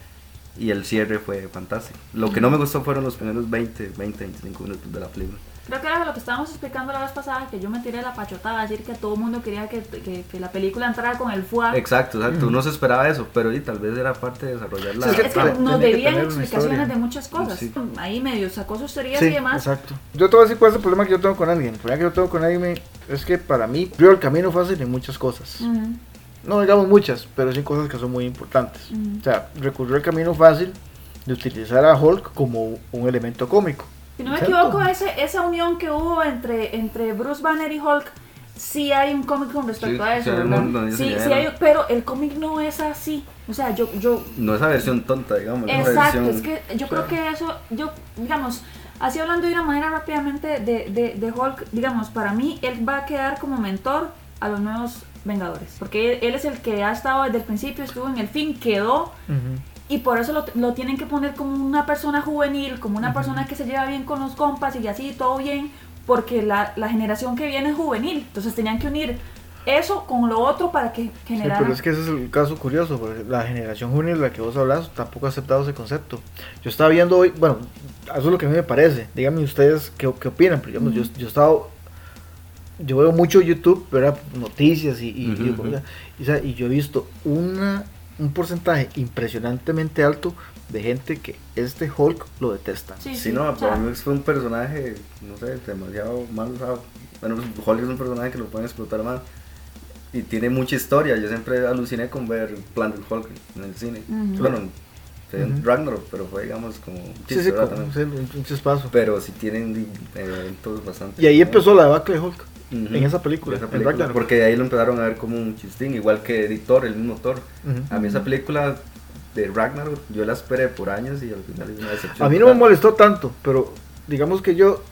Y el cierre fue fantástico. Lo que no me gustó fueron los primeros 20, 20, 25 minutos de la película. Creo que era lo que estábamos explicando la vez pasada, que yo me tiré la pachotada a decir que todo el mundo quería que, que, que, la película entrara con el fuego. Exacto, exacto. Uno se esperaba eso, pero y, tal vez era parte de desarrollar la... es que, nos debían explicaciones de muchas cosas. Ahí medio sacó sus teorías y demás. exacto. Yo te voy a decir cuál es el problema que yo tengo con alguien. El problema que yo tengo con alguien es que para mí, vio el camino fácil en muchas cosas. No digamos muchas, pero sí cosas que son muy importantes. O sea, recurrió el camino fácil de utilizar a Hulk como un elemento cómico. Si no me equivoco, ese, esa unión que hubo entre, entre Bruce Banner y Hulk, sí hay un cómic con respecto a eso, ¿verdad? sí, sí hay, pero el cómic no es así. O sea, yo, yo... No esa versión tonta, digamos. Exacto, es que yo creo que eso, yo, digamos, así hablando de una manera rápidamente de, de, de, Hulk, digamos, para mí él va a quedar como mentor a los nuevos Vengadores. Porque él, es el que ha estado desde el principio, estuvo en el fin, quedó y por eso lo, lo, tienen que poner como una persona juvenil, como una persona que se lleva bien con los compas y así, todo bien, porque la, la generación que viene es juvenil. Entonces tenían que unir eso con lo otro para que generara... pero es que ese es el caso curioso, porque la generación juvenil de la que vos hablas tampoco ha aceptado ese concepto. Yo estaba viendo hoy, bueno, eso es lo que a mí me parece, díganme ustedes qué, qué opinan, pero digamos, yo, yo he estado... Yo veo mucho YouTube, ¿verdad? Noticias y, y, y yo he visto una un porcentaje impresionantemente alto de gente que este Hulk lo detesta. Sí, no, para mí fue un personaje, no sé, demasiado mal usado. Bueno, pues, Hulk es un personaje que lo pueden explotar más. Y tiene mucha historia. Yo siempre aluciné con ver Planet Hulk en el cine. Bueno, en Ragnarok, pero fue, digamos, como un chiste, sí, un, chispazo. Pero sí tienen eventos bastante. Y ahí empezó la debacle de Hulk en esa película, porque de ahí lo empezaron a ver como un chistín, igual que Editor, el mismo Thor. A mí esa película de Ragnarok, yo la esperé por años y al final es una decepción. A mí no me molestó tanto, pero digamos que yo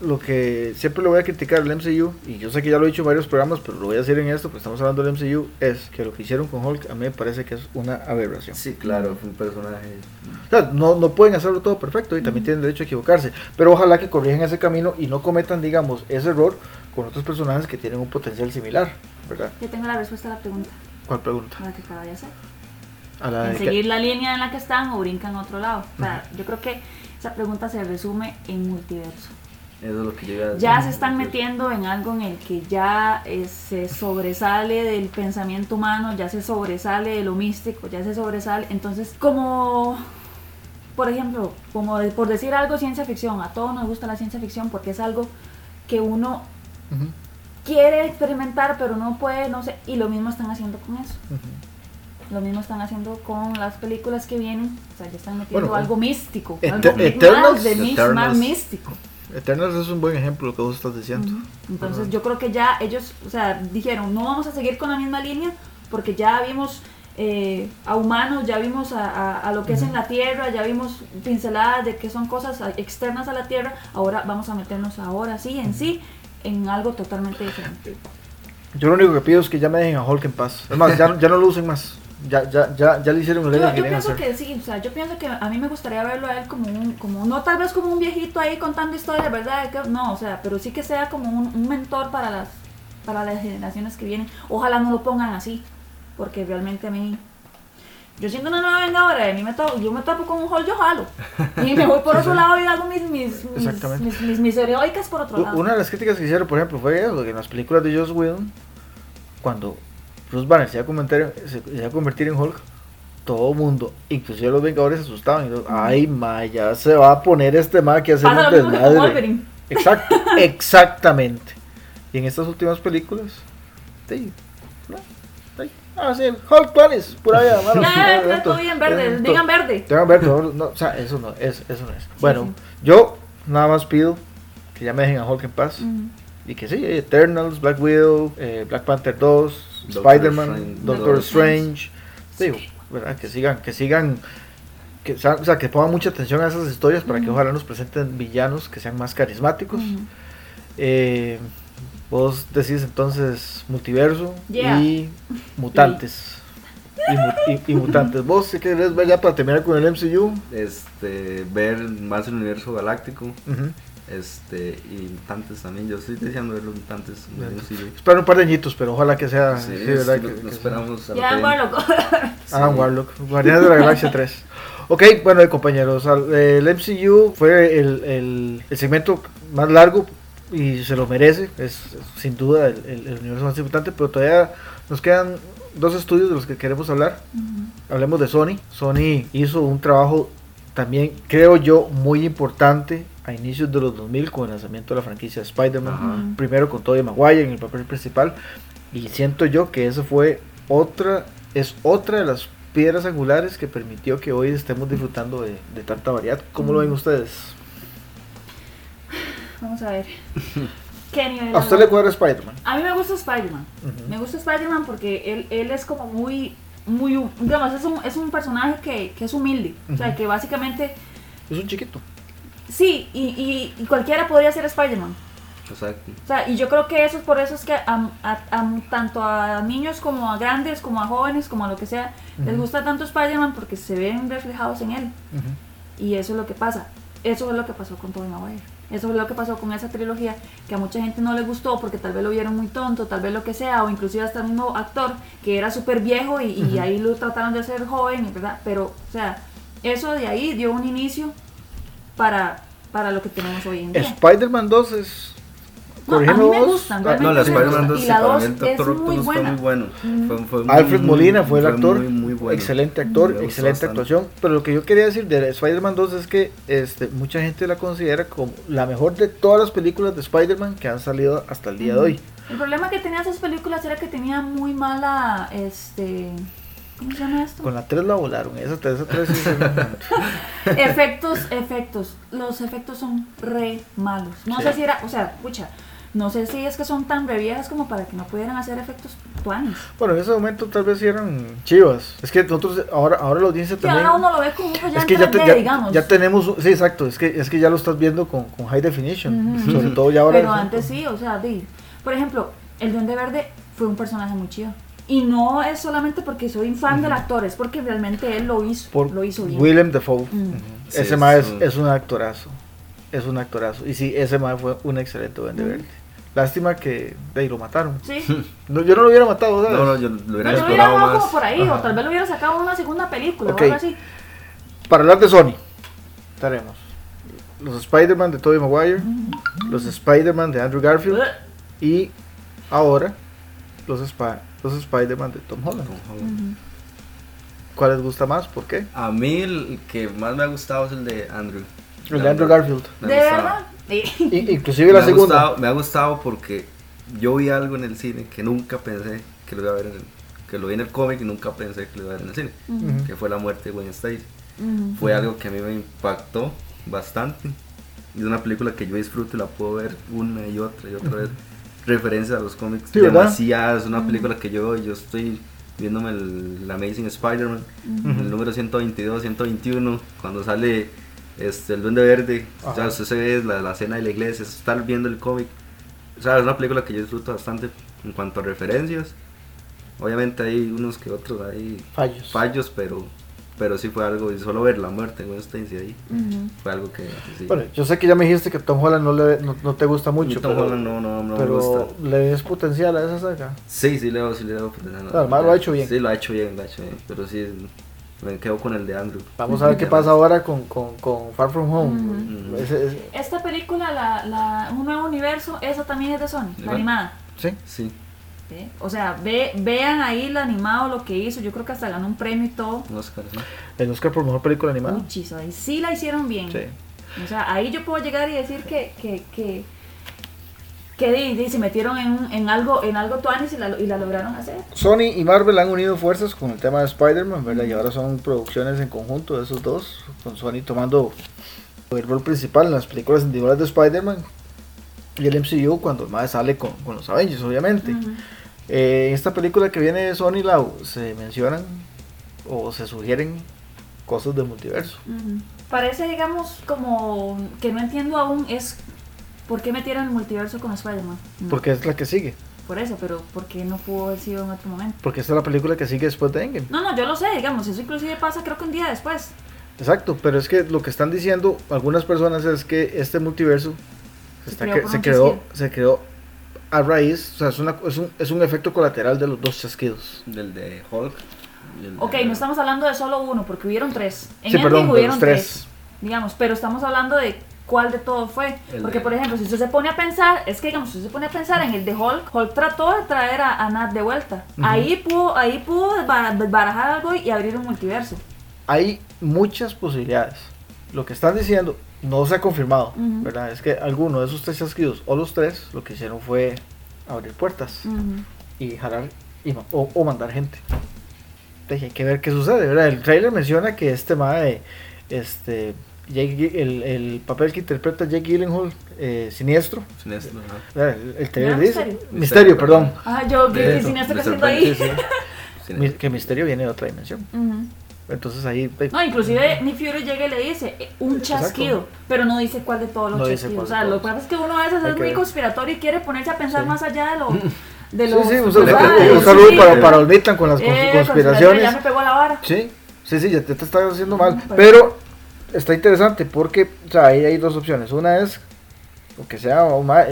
lo que siempre le voy a criticar al MCU, y yo sé que ya lo he dicho en varios programas, pero lo voy a decir en esto, porque estamos hablando del MCU, es que lo que hicieron con Hulk a mí me parece que es una aberración. Sí, claro, fue un personaje. O sea, no, no pueden hacerlo todo perfecto y también tienen derecho a equivocarse, pero ojalá que corrijan ese camino y no cometan, digamos, ese error con otros personajes que tienen un potencial similar, ¿verdad? Yo tengo la respuesta a la pregunta. ¿Cuál pregunta? La que acaba de hacer. A la de seguir la línea en la que están o brincan a otro lado. O sea, yo creo que esa pregunta se resume en multiverso. Eso es lo que llega ya se están metiendo en algo en el que ya eh, se sobresale del pensamiento humano, ya se sobresale de lo místico, ya se sobresale. Entonces, como, por ejemplo, como por decir algo ciencia ficción, a todos nos gusta la ciencia ficción porque es algo que uno quiere experimentar pero no puede, no sé, y lo mismo están haciendo con eso. Lo mismo están haciendo con las películas que vienen, o sea, ya están metiendo algo místico, algo más, de más místico. Eternals es un buen ejemplo lo que vos estás diciendo. Entonces yo creo que ya ellos, o sea, dijeron, no vamos a seguir con la misma línea porque ya vimos eh, a humanos, ya vimos a, lo que es en la Tierra, ya vimos pinceladas de que son cosas externas a la Tierra, ahora vamos a meternos ahora sí, en sí, en algo totalmente diferente. Yo lo único que pido es que ya me dejen a Hulk en paz. Es más, ya, ya no lo usen más ya, ya, ya, ya le hicieron lo yo, yo pienso que sí, o sea, yo pienso que a mí me gustaría verlo a él como un, como, no tal vez como un viejito ahí contando historias, ¿verdad? no, o sea, pero sí que sea como un, mentor para las, para las generaciones que vienen. Ojalá no lo pongan así, porque realmente a mí, yo siento una nueva vengadora, a mí me topo, yo me topo con un hall, yo jalo. Y me voy por otro lado y hago mis, mis, mis, mis, mis, heroicas por otro lado. Una de las críticas que hicieron, por ejemplo, fue eso, que en las películas de Joss Whedon, cuando Bruce Banner se iba a convertir, se a convertir en Hulk, todo mundo, inclusive los Vengadores, se asustaban. Y Ay, ma, ya se va a poner este ma que hace un desmadre. Exacto, exactamente. Y en estas últimas películas, sí, Ah, sí, Hulk Planes, pura vida, mano. Ya, ya, todo bien verde, digan verde. Digan verde, no, o sea, eso no es, eso no es. Bueno, yo nada más pido que ya me dejen a Hulk en paz. Y que sí, Eternals, Black Widow, eh, Black Panther 2, Spider-Man, Doctor, Strange. Digo, ¿verdad? Que sigan, que sigan, que, o sea, que pongan mucha atención a esas historias para que ojalá nos presenten villanos que sean más carismáticos. eh, vos decís entonces multiverso y mutantes. y, mutantes. ¿Vos qué querés ver ya para terminar con el MCU? Este, ver más el universo galáctico. Este, y mutantes también. Yo estoy deseando ver los mutantes. Espero un par de añitos, pero ojalá que sea. Sí, verdad. que, esperamos. Ya, Warlock. Ah, Warlock. Guardianes de la Galaxia 3. Ok, bueno, compañeros, el MCU fue el, el, segmento más largo y se lo merece, es sin duda el, universo más importante, pero todavía nos quedan dos estudios de los que queremos hablar. Hablemos de Sony. Sony hizo un trabajo también, creo yo, muy importante a inicios de los 2000 con el lanzamiento de la franquicia Spider-Man, primero con Tobey Maguire en el papel principal, y siento yo que eso fue otra, es otra de las piedras angulares que permitió que hoy estemos disfrutando de, tanta variedad. ¿Cómo lo ven ustedes? Vamos a ver. ¿A usted le cuadra Spider-Man? A mí me gusta Spider-Man. Me gusta Spider-Man porque él, él es como muy, muy, digamos, es un, es un personaje que, que es humilde. O sea, que básicamente... Es un chiquito. Sí, y, y cualquiera podría ser Spider-Man. Exacto. O sea, y yo creo que eso es por eso es que a, tanto a niños como a grandes, como a jóvenes, como a lo que sea, les gusta tanto Spider-Man porque se ven reflejados en él. Y eso es lo que pasa. Eso es lo que pasó con Tobey Maguire. Eso es lo que pasó con esa trilogía, que a mucha gente no le gustó porque tal vez lo vieron muy tonto, tal vez lo que sea, o inclusive hasta el mismo actor que era súper viejo y, ahí lo trataron de hacer joven, ¿verdad? Pero, o sea, eso de ahí dio un inicio para, para lo que tenemos hoy en día. Spider-Man 2 es no, a mí me gustan, ah, No, la Spider-Man 2 fue muy bueno. Alfred Molina fue el actor. Excelente actor, excelente actuación. Pero lo que yo quería decir de Spider-Man 2 es que este, mucha gente la considera como la mejor de todas las películas de Spider-Man que han salido hasta el día de hoy. El problema que tenía esas películas era que tenía muy mala, este, ¿Cómo se llama esto? Con la 3 la volaron, esa 3, efectos, efectos. Los efectos son re malos. No sé si era, o sea, pucha, no sé si es que son tan reviejas como para que no pudieran hacer efectos tuanes. Bueno, en ese momento tal vez eran chivas. Es que nosotros, ahora, ahora la audiencia también. ahora uno lo ve como ya es que ya, digamos. ya, tenemos, sí, exacto. Es que, es que ya lo estás viendo con, con high definition. Sobre todo ya ahora. Pero antes sí, o sea, por ejemplo, el Duende Verde fue un personaje muy chido. Y no es solamente porque soy fan del actor, es porque realmente él lo hizo, lo hizo bien. Willem Dafoe. ese más es, es, un actorazo. Es un actorazo. Y sí, ese más fue un excelente Duende Verde. Lástima que de ahí lo mataron. Sí. yo no lo hubiera matado, ¿sabes? No, no, yo lo hubiera explorado lo hubiera más. como por ahí, o tal vez lo hubiera sacado en una segunda película o algo así. Para hablar de Sony, estaremos los Spider-Man de Tobey Maguire, los Spider-Man de Andrew Garfield y ahora los, los Spider-Man de Tom Holland. ¿Cuál les gusta más? ¿Por qué? A mí el que más me ha gustado es el de Andrew. El de Andrew Garfield. ¿De verdad? inclusive la segunda. me ha gustado porque yo vi algo en el cine que nunca pensé que lo iba a ver en el, que lo vi en el cómic y nunca pensé que lo iba a ver en el cine, que fue la muerte de Gwen Stacy. Fue algo que a mí me impactó bastante. Y es una película que yo disfruto y la puedo ver una y otra y otra vez. Referencia a los cómics demasiadas. Es una película que yo, yo estoy viéndome el, Amazing Spider-Man, el número 122, 121, cuando sale este, el Duende Verde, o sea, usted se ve la, la escena de la iglesia, estar viendo el cómic. O sea, es una película que yo disfruto bastante en cuanto a referencias. Obviamente hay unos que otros hay fallos, fallos pero pero sí fue algo, y solo ver la muerte en Stacy ahí, fue algo que... Bueno, yo sé que ya me dijiste que Tom Holland no, le, no, te gusta mucho, Tom pero, Holland no, no, no pero me gusta. ¿le ves potencial a esa saga? Sí, sí le veo, sí le veo potencial. además lo ha hecho bien. Sí, lo ha hecho bien, lo ha hecho bien, pero sí, me quedo con el de Andrew. Vamos a ver qué pasa ahora con, con, con Far From Home. Esta película, la, la, Un Nuevo Universo, esa también es de Sony, la animada. Sí. Sí. O sea, ve, vean ahí el animado, lo que hizo. Yo creo que hasta ganó un premio y todo. Oscar, ¿no? El Oscar por mejor película animada. Muchísimo. Ahí sí la hicieron bien. Sí. O sea, ahí yo puedo llegar y decir que, que, que que se metieron en, en, algo en algo tuanis y la, y la lograron hacer. Sony y Marvel han unido fuerzas con el tema de Spider-Man, ¿verdad? Y ahora son producciones en conjunto de esos dos, con Sony tomando el rol principal en las películas individuales de Spider-Man y el MCU cuando más sale con, con, los Avengers, obviamente. Eh, en esta película que viene de Sony Lau se mencionan o se sugieren cosas del multiverso. Parece, digamos, como que no entiendo aún es ¿Por qué metieron el multiverso con Spider-Man? Porque es la que sigue. por eso, pero ¿por qué no pudo haber sido en otro momento? Porque esta es la película que sigue después de Endgame. No, no, yo lo sé, digamos, eso inclusive pasa creo que un día después. Exacto, pero es que lo que están diciendo algunas personas es que este multiverso se, está que, se quedó, se quedó a raíz, o sea, es, una, es, un, es un efecto colateral de los dos chasquidos. Del de Hulk. ok, no estamos hablando de solo uno, porque hubieron tres. En sí, perdón, hubieron tres. Digamos, pero estamos hablando de cuál de todo fue. Porque, por ejemplo, si usted se pone a pensar, es que, digamos, si usted se pone a pensar en el de Hulk, Hulk trató de traer a, Nat de vuelta. Ahí pudo, ahí pudo barajar algo y abrir un multiverso. Hay muchas posibilidades. Lo que están diciendo no se ha confirmado, ¿verdad? Es que alguno de esos tres chasquidos o los tres lo que hicieron fue abrir puertas y jalar o, mandar gente. hay que ver qué sucede, ¿verdad? El trailer menciona que este de este el, el, papel que interpreta Jake Gyllenhaal, eh, siniestro. Siniestro, El, el trailer dice. Misterio, perdón. Ah, yo, que siniestro que haciendo ahí? que misterio viene de otra dimensión. Entonces ahí. No, inclusive Nick Fury llega y le dice eh, un chasquido, pero no dice cuál de todos los chasquidos. O sea, lo que pasa es que uno a veces es muy conspiratorio y quiere ponerse a pensar más allá de lo. De sí, sí, un, saludo, para, para Olmitan con las eh, conspiraciones. Ya me pegó la vara. Sí, sí, sí, ya te, te estás haciendo mal. Pero está interesante porque, o sea, ahí hay dos opciones. Una es que sea,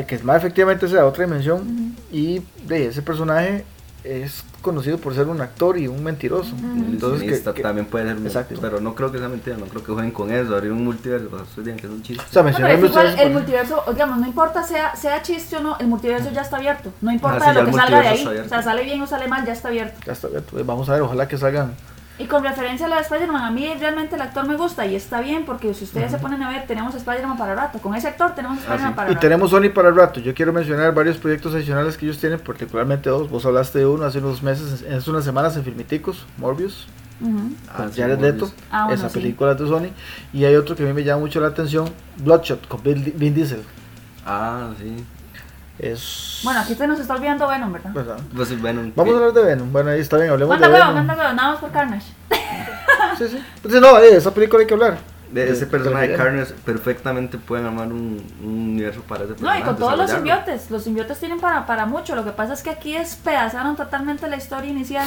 que más efectivamente sea otra dimensión y de ese personaje es conocido por ser un actor y un mentiroso. Entonces, que, también puede ser Exacto. pero no creo que sea mentira, no creo que jueguen con eso, abrir un multiverso, que es un chiste. O sea, el multiverso, digamos, no importa sea, sea chiste o no, el multiverso ya está abierto, no importa ah, lo que salga de ahí, o sea, sale bien o sale mal, ya está abierto. Ya está abierto, vamos a ver, ojalá que salgan y con referencia a la de Spider-Man, a mí realmente el actor me gusta y está bien porque si ustedes se ponen a ver, tenemos Spider-Man para rato. Con ese actor tenemos ah, Spider-Man para y rato. Y tenemos Sony para rato. Yo quiero mencionar varios proyectos adicionales que ellos tienen, particularmente dos. Vos hablaste de uno hace unos meses, hace unas semanas en Filmiticos, Morbius. con Jared Leto, ah, esa película de Sony. Y hay otro que a mí me llama mucho la atención, Bloodshot, con Vin Diesel. Ah, sí. Es... Bueno, aquí se nos está olvidando Venom, ¿verdad? Pues Venom. Vamos a hablar de Venom. Bueno, ahí está bien, hablemos de Venom. Manda huevo, nada más por Carnage. sí, sí. Pues no, de esa película hay que hablar. De ese personaje de Carnage perfectamente pueden armar un, un, universo para ese personaje. No, y con todos los simbiotes. Los simbiotes tienen para, para mucho. Lo que pasa es que aquí despedazaron totalmente la historia inicial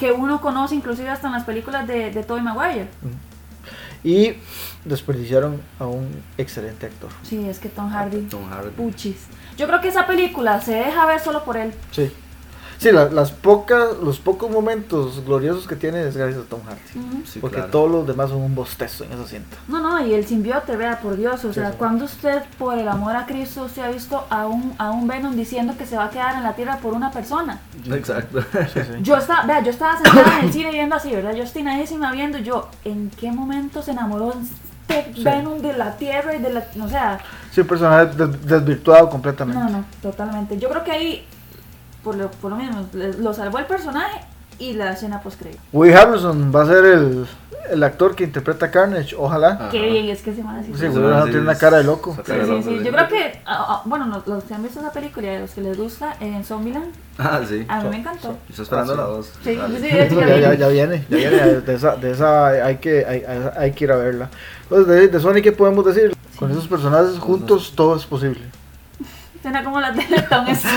que uno conoce, inclusive hasta en las películas de, de Tobey Maguire. Y desperdiciaron a un excelente actor. Sí, es que Tom Hardy. Tom Hardy. Puchis. Yo creo que esa película se deja ver solo por él. Sí. Sí, las pocas, los pocos momentos gloriosos que tiene es gracias a Tom Hardy. porque todos los demás son un bostezo en ese asiento. No, no, y el simbiote, vea, por Dios. O sea, cuando usted, por el amor a Cristo, usted ha visto a un, a un Venom diciendo que se va a quedar en la tierra por una persona. Exacto. yo estaba, vea, yo estaba sentada en el cine viendo así, ¿verdad? Yo estoy nadísima viendo yo, ¿en qué momento se enamoró este Venom de la tierra y de la. O sea. Sí, personaje desvirtuado completamente. No, no, totalmente. Yo creo que ahí por lo, por lo mismo, lo salvó el personaje y la escena post crédito. Woody Harrelson va a ser el, el actor que interpreta Carnage, ojalá. Qué bien, es que se me Sí, Woody tiene una cara de loco. Sí, sí, sí. Yo creo que, ah, ah, bueno, los, que han visto esa película y a los que les gusta, en Zombieland, ah, sí. a mí me encantó. Estoy esperando la voz. Sí, sí, ya, ya, ya, viene, ya viene. De esa, de esa hay, que, hay, hay que ir a verla. Entonces, de, de Sony, ¿qué podemos decir? Con esos personajes juntos todo es posible. Suena como la Teletón eso.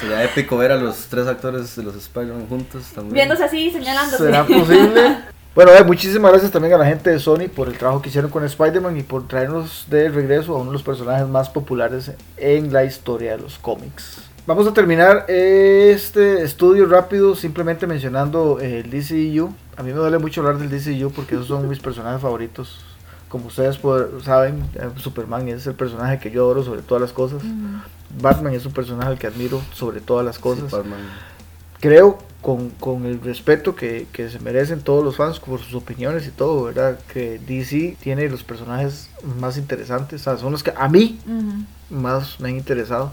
Sería épico ver a los tres actores de los Spider-Man juntos también. Viéndose así, señalándose. ¿Será posible? Bueno, eh, muchísimas gracias también a la gente de Sony por el trabajo que hicieron con Spider-Man y por traernos de regreso a uno de los personajes más populares en la historia de los cómics. Vamos a terminar este estudio rápido simplemente mencionando el DCU. A mí me duele mucho hablar del DCU porque esos son mis personajes favoritos. Como ustedes saben, eh, Superman es el personaje que yo adoro sobre todas las cosas. Batman es un personaje al que admiro sobre todas las cosas. Creo, con, con, el respeto que, que, se merecen todos los fans por sus opiniones y todo, ¿verdad? Que DC tiene los personajes más interesantes, o sea, son los que a mí más me han interesado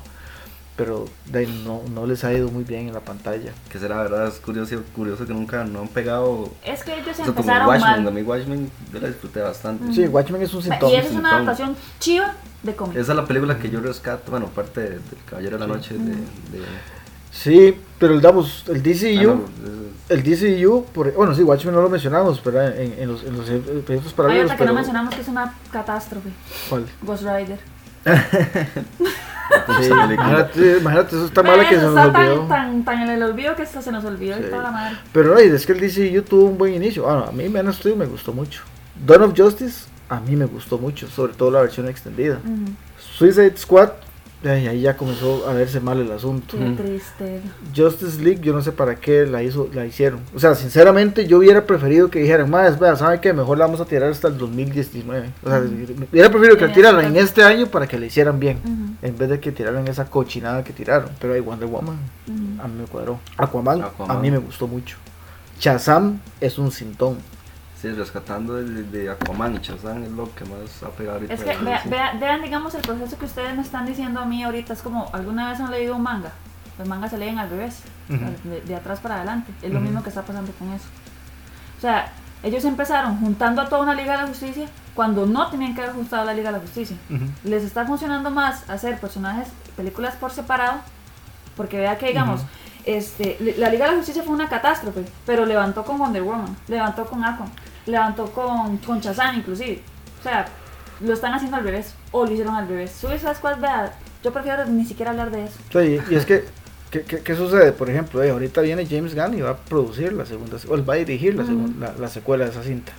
pero de, no, no les ha ido muy bien en la pantalla. Que será verdad, es curioso, curioso que nunca no han pegado. Es que ellos empezaron Watchmen, mal. A mí Watchmen yo la disfruté bastante. Sí, Watchmen es un síntoma. Y esa es una adaptación chiva de cómic. Esa es la película que yo rescato, bueno, parte del Caballero de la Noche de, Sí, pero damos el DCU, ah, el DCU, por, bueno, sí, Watchmen no lo mencionamos, pero en, en los, en los proyectos paralelos. Hay otra que no mencionamos que es una catástrofe. ¿Cuál? Ghost Rider. Sí, imagínate, imagínate, eso está mal que se nos está olvidó. Tan, tan, en el olvido que esto se nos olvidó y toda la madre. Pero no, es que el DCU tuvo un buen inicio. Bueno, a mí Man of Steel me gustó mucho. Dawn of Justice a mí me gustó mucho, sobre todo la versión extendida. Suicide Squad Ay, ahí ya comenzó a verse mal el asunto. Qué triste. Justice League, yo no sé para qué la hizo, la hicieron. O sea, sinceramente, yo hubiera preferido que dijeran, más, vea, ¿saben qué? Mejor la vamos a tirar hasta el 2019. O sea, hubiera preferido que la tiraran en este año para que la hicieran bien, en vez de que tiraran esa cochinada que tiraron. Pero hay Wonder Woman, a mí me cuadró. Aquaman, a mí me gustó mucho. Shazam es un sintón rescatando de, Aquaman y Chazán es lo que más ha pegado Es que vean, digamos, el proceso que ustedes me están diciendo a mí ahorita. Es como, ¿alguna vez han leído un manga? Los mangas se leen al revés, de, atrás para adelante. Es lo mismo que está pasando con eso. O sea, ellos empezaron juntando a toda una Liga de la Justicia cuando no tenían que haber juntado a la Liga de la Justicia. Les está funcionando más hacer personajes, películas por separado, porque vea que, digamos, este, la Liga de la Justicia fue una catástrofe, pero levantó con Wonder Woman, levantó con Aquaman levantó con, con Chazán inclusive. O sea, lo están haciendo al revés, o lo hicieron al revés. ¿Sabes cuál? Vea, yo prefiero ni siquiera hablar de eso. Sí, y es que, ¿qué, qué, sucede? Por ejemplo, eh, ahorita viene James Gunn y va a producir la segunda, o él va a dirigir la, segunda, la, secuela de esa cinta.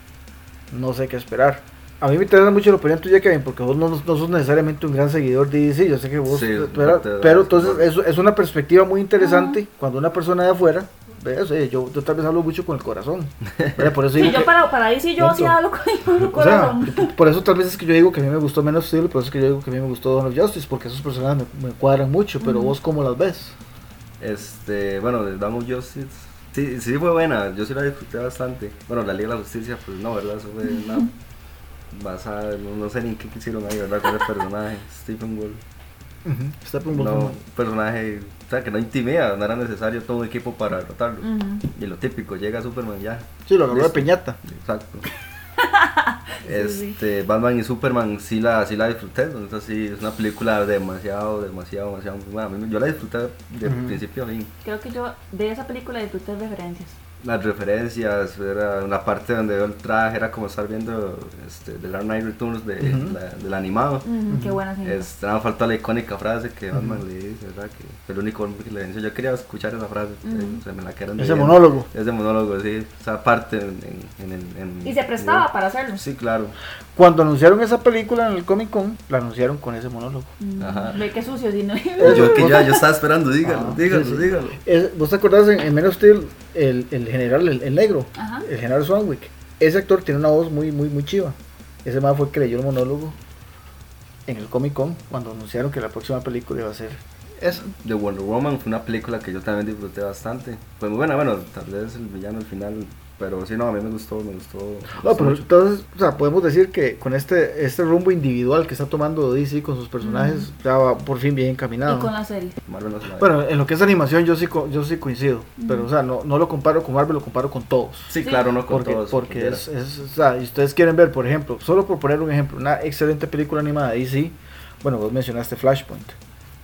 No sé qué esperar. A mí me interesa mucho la opinión tuya, Kevin, porque vos no, no sos necesariamente un gran seguidor de DC. Yo sé que vos. pero, pero, entonces es, es, una perspectiva muy interesante cuando una persona de afuera yo, yo, tal vez hablo mucho con el corazón. Por eso sí, yo para, para ahí sí yo sí hablo con el corazón. por eso tal vez es que yo digo que a mí me gustó menos Steel, por eso es que yo digo que a mí me gustó Donald Justice, porque esos personajes me, cuadran mucho, pero vos cómo las ves? Este, bueno, de Dawn Justice, sí, sí fue buena, yo sí la disfruté bastante. Bueno, la Liga de la Justicia, pues no, ¿verdad? Eso fue una basada, no, no sé ni qué quisieron ahí, ¿verdad? Con el personaje, Stephen Wolf. Stephen Wolf. No, personaje o sea, que no intimida, no era necesario todo un equipo para derrotarlo. Y lo típico, llega Superman ya. Sí, lo agarró de piñata. Exacto. este, Batman y Superman sí la, sí la disfruté, entonces sí, es una película demasiado, demasiado, demasiado buena. Yo la disfruté de principio a fin. Creo que yo de esa película disfruté referencias las referencias, era una parte donde el traje era como estar viendo este, The Dark Knight Returns de, del animado. Qué buena este, Nada falta la icónica frase que Batman le dice, ¿verdad? Que fue el único que le dice. Yo quería escuchar esa frase, se me la quedaron Ese monólogo. Ese monólogo, sí, esa parte en, en, en, Y se prestaba para hacerlo. Sí, claro. Cuando anunciaron esa película en el Comic Con, la anunciaron con ese monólogo. Ajá. Ve qué sucio, si no. Yo que ya, yo estaba esperando, dígalo, dígalo, dígalo. ¿Vos te acordás en, en Men of Steel, el, el general, el, negro, el general Swanwick? Ese actor tiene una voz muy, muy, muy chiva. Ese más fue el que leyó el monólogo en el Comic Con cuando anunciaron que la próxima película iba a ser esa. The Wonder Woman fue una película que yo también disfruté bastante. Fue muy buena, bueno, tal vez el villano al final pero sí, no, a mí me gustó, me gustó. no, pero entonces, o sea, podemos decir que con este este rumbo individual que está tomando DC con sus personajes, ya va por fin bien encaminado. Y con la serie. bueno, en lo que es animación yo sí, yo sí coincido, pero o sea, no, no lo comparo con Marvel, lo comparo con todos. Sí, claro, no con porque, todos. Porque es, es, o sea, y ustedes quieren ver, por ejemplo, solo por poner un ejemplo, una excelente película animada de DC, bueno, vos mencionaste Flashpoint,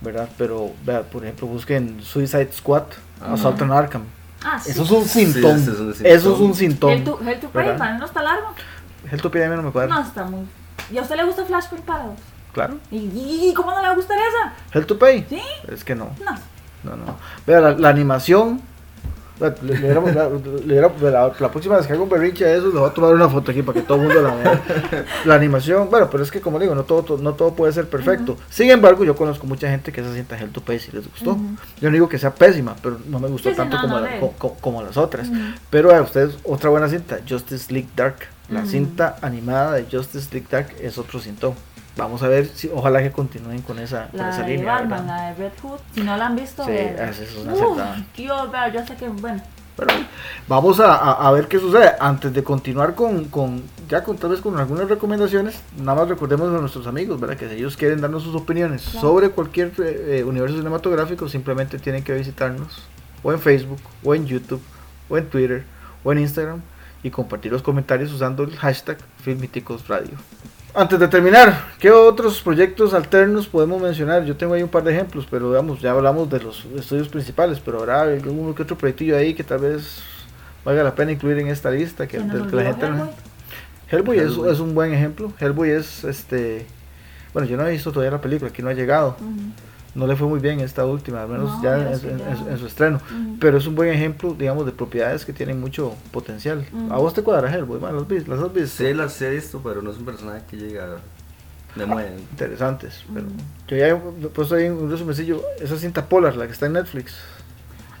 ¿verdad? Pero, vea, por ejemplo, busquen Suicide Squad, Assault on Arkham Ah, eso es un sintón. eso es un sintón. Hell to, Hell to Pay, no está largo. Hell to Pay a mí no me cuadra. No está muy. ¿Y a usted le gusta Flashpoint Paradox? Claro. ¿Y, cómo no le gusta esa? Hell to Pay. Sí. Es que no. No. No, no. Vea, la animación la, próxima vez que hago un berrinche de eso, le voy a tomar una foto aquí para que todo el mundo la vea. La animación, bueno, pero es que como digo, no todo, no todo puede ser perfecto. Sin embargo, yo conozco mucha gente que se sienta Hell to Pay si les gustó. Yo no digo que sea pésima, pero no me gustó tanto como, como, las otras. Pero a ustedes, otra buena cinta, Justice League Dark. La cinta animada de Justice League Dark es otro síntoma vamos a ver si ojalá que continúen con esa, la esa de línea. Batman, la de Red Hood, si no la han visto, sí, esa es una Dios, yo sé que bueno. Pero vamos a, a, ver qué sucede. Antes de continuar con, con, ya con tal vez con algunas recomendaciones, nada más recordemos a nuestros amigos, ¿verdad? Que si ellos quieren darnos sus opiniones sobre cualquier eh, eh, universo cinematográfico, simplemente tienen que visitarnos o en Facebook, o en YouTube, o en Twitter, o en Instagram y compartir los comentarios usando el hashtag Filmiticos Radio. Antes de terminar, ¿qué otros proyectos alternos podemos mencionar? Yo tengo ahí un par de ejemplos, pero digamos, ya hablamos de los estudios principales, pero habrá uno que otro proyectillo ahí que tal vez valga la pena incluir en esta lista, que, la gente Hellboy, Es, es, un buen ejemplo. Hellboy es este bueno, yo no he visto todavía la película, aquí no ha llegado. No le fue muy bien esta última, al menos ya, en, su estreno. Pero es un buen ejemplo, digamos, de propiedades que tienen mucho potencial. ¿A vos te cuadra Hellboy? ¿Las, ¿Las has visto? Sí, las he visto, pero no es un personaje que llega de muy Interesantes. Pero yo ya he puesto ahí un resumecillo, esa cinta Polar, la que está en Netflix.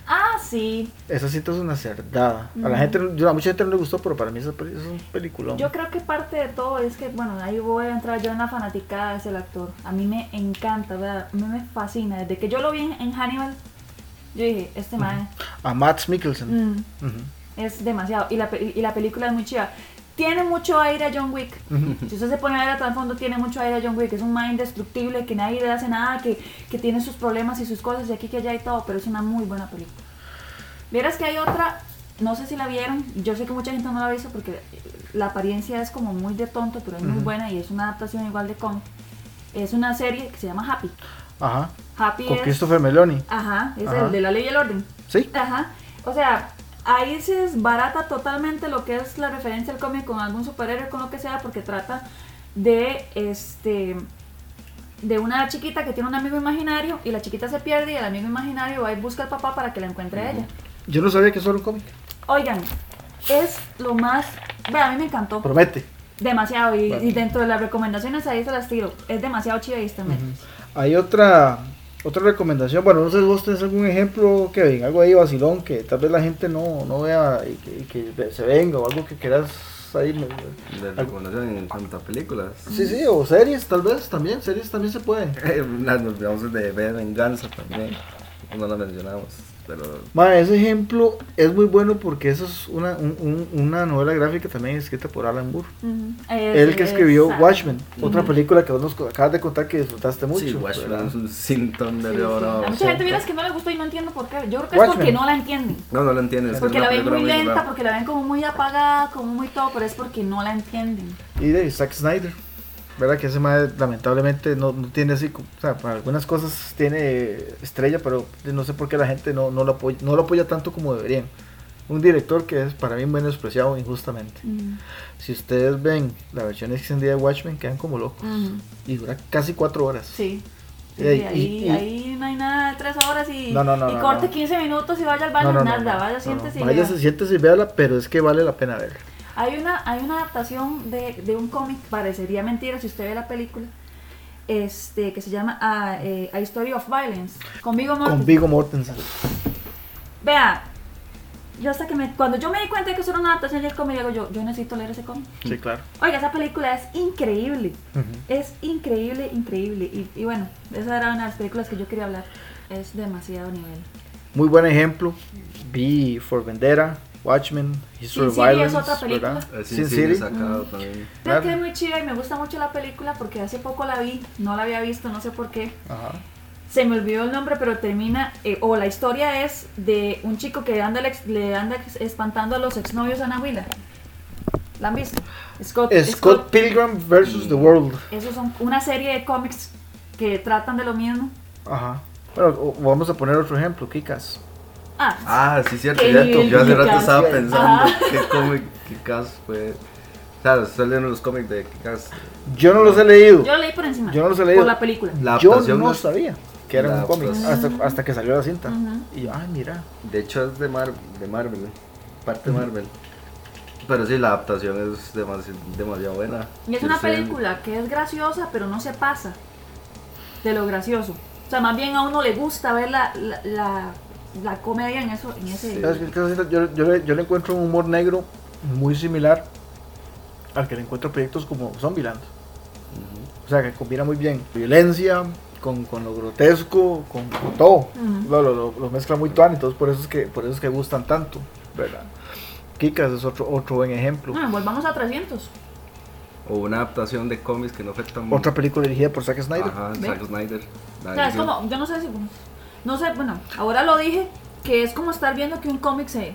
Ah, sí. Esa cinta es una cerdada. A la gente, a mucha gente no le gustó, pero para mí es un película. Yo creo que parte de todo es que, bueno, ahí voy a entrar yo en la fanaticada de ese actor. A mí me encanta, ¿verdad? A mí me fascina. Desde que yo lo vi en Hannibal, yo dije, este man. A Max Mikkelsen. Mm. Es demasiado. Y la, y la película es muy chida tiene mucho aire a John Wick. Si usted se pone a ver a todo el fondo, tiene mucho aire a John Wick. Es un man indestructible, que nadie le hace nada, que, que, tiene sus problemas y sus cosas y aquí que allá y todo, pero es una muy buena película. Vieras que hay otra, no sé si la vieron, yo sé que mucha gente no la ha visto porque la apariencia es como muy de tonto, pero es muy buena y es una adaptación igual de con. Es una serie que se llama Happy. Ajá. Happy Con Christopher Meloni. Ajá, es el de la ley y el orden. Sí. Ajá. O sea, ahí se desbarata totalmente lo que es la referencia al cómic con algún superhéroe, con lo que sea, porque trata de este de una chiquita que tiene un amigo imaginario y la chiquita se pierde y el amigo imaginario va y busca al papá para que la encuentre a ella. Yo no sabía que eso era un cómic. Oigan, es lo más... Bueno, a mí me encantó. Promete. Demasiado. Y, dentro de las recomendaciones ahí se las tiro. Es demasiado chido y este Hay otra otra recomendación, bueno, no sé si vos tenés algún ejemplo, que algo ahí vacilón, que tal vez la gente no, no vea y que, se venga, o algo que quieras ahí. De recomendación en cuanto a películas. Sí, sí, o series tal vez también, series también se pueden. Nos vamos de Venganza también, no lo mencionamos. Pero... ese ejemplo es muy bueno porque eso es una, una novela gráfica también escrita por Alan Moore. Él que escribió Watchmen, otra película que vos nos acabas de contar que disfrutaste mucho. Sí, Watchmen es un síntoma de oro. A mucha gente miras que no le gustó y no entiendo por qué. Yo creo que es porque no la entienden. No, no la entienden. Porque la ven muy lenta, porque la ven como muy apagada, como muy todo, pero es porque no la entienden. Y de Zack Snyder. ¿Verdad? Que ese madre lamentablemente no, no, tiene así, o sea, para algunas cosas tiene estrella, pero no sé por qué la gente no, no, lo, apoya, no lo apoya tanto como deberían. Un director que es para mí menospreciado injustamente. Si ustedes ven la versión extendida de Watchmen, quedan como locos. Y dura casi cuatro horas. Sí. ahí, ahí, no hay nada de tres horas y, y corte 15 minutos y vaya al baño, nada, vaya, siéntese y Vaya, siéntese y véala, pero es que vale la pena verla. Hay una, hay una adaptación de, de un cómic, parecería mentira si usted ve la película, este, que se llama A, eh, A Story of Violence, con Vigo Mortensen. Con Vigo Mortensen. Vea, yo hasta que me, cuando yo me di cuenta de que eso era una adaptación del cómic, digo yo, yo necesito leer ese cómic. Sí, claro. Oiga, esa película es increíble. Es increíble, increíble. Y, y, bueno, esa era una de las películas que yo quería hablar. Es demasiado nivel. Muy buen ejemplo. Vi For Vendera, Watchmen, History of Violence, es otra película. Sin, City. Sacado también. Creo que es muy chida y me gusta mucho la película porque hace poco la vi, no la había visto, no sé por qué. Ajá. Se me olvidó el nombre, pero termina, eh, o la historia es de un chico que anda, le anda espantando a los exnovios a Nahuila. ¿La han visto? Scott, Scott, Pilgrim vs. The World. Esos son una serie de cómics que tratan de lo mismo. Ajá. Bueno, vamos a poner otro ejemplo, Kikas. Ah, ah sí, cierto, cierto. Yo hace rato estaba pensando qué cómic Kikas fue. O sea, estoy leyendo los cómics de Kikas. Yo no los he leído. Yo lo leí por encima. Yo no los he leído. Por la película. yo no sabía que era un cómic hasta, hasta que salió la cinta. Y yo, ay, mira. De hecho, es de, Mar de Marvel, parte de Marvel. Pero sí, la adaptación es demasiado, demasiado buena. Y es una película que es graciosa, pero no se pasa de lo gracioso. O sea, más bien a uno le gusta ver la, la la comedia en eso en ese yo, yo, le, yo, le, encuentro un humor negro muy similar al que le encuentro proyectos como Zombieland. O sea que combina muy bien violencia con, con lo grotesco con, todo. Lo, lo, lo, mezcla muy tuan entonces por eso es que por eso es que gustan tanto verdad Kikas es otro otro buen ejemplo. Bueno, volvamos a 300 o una adaptación de cómics que no fue tan otra película dirigida por Zack Snyder. Ajá, Zack Snyder o sea, es como yo no sé si no sé, bueno, ahora lo dije, que es como estar viendo que un cómic se,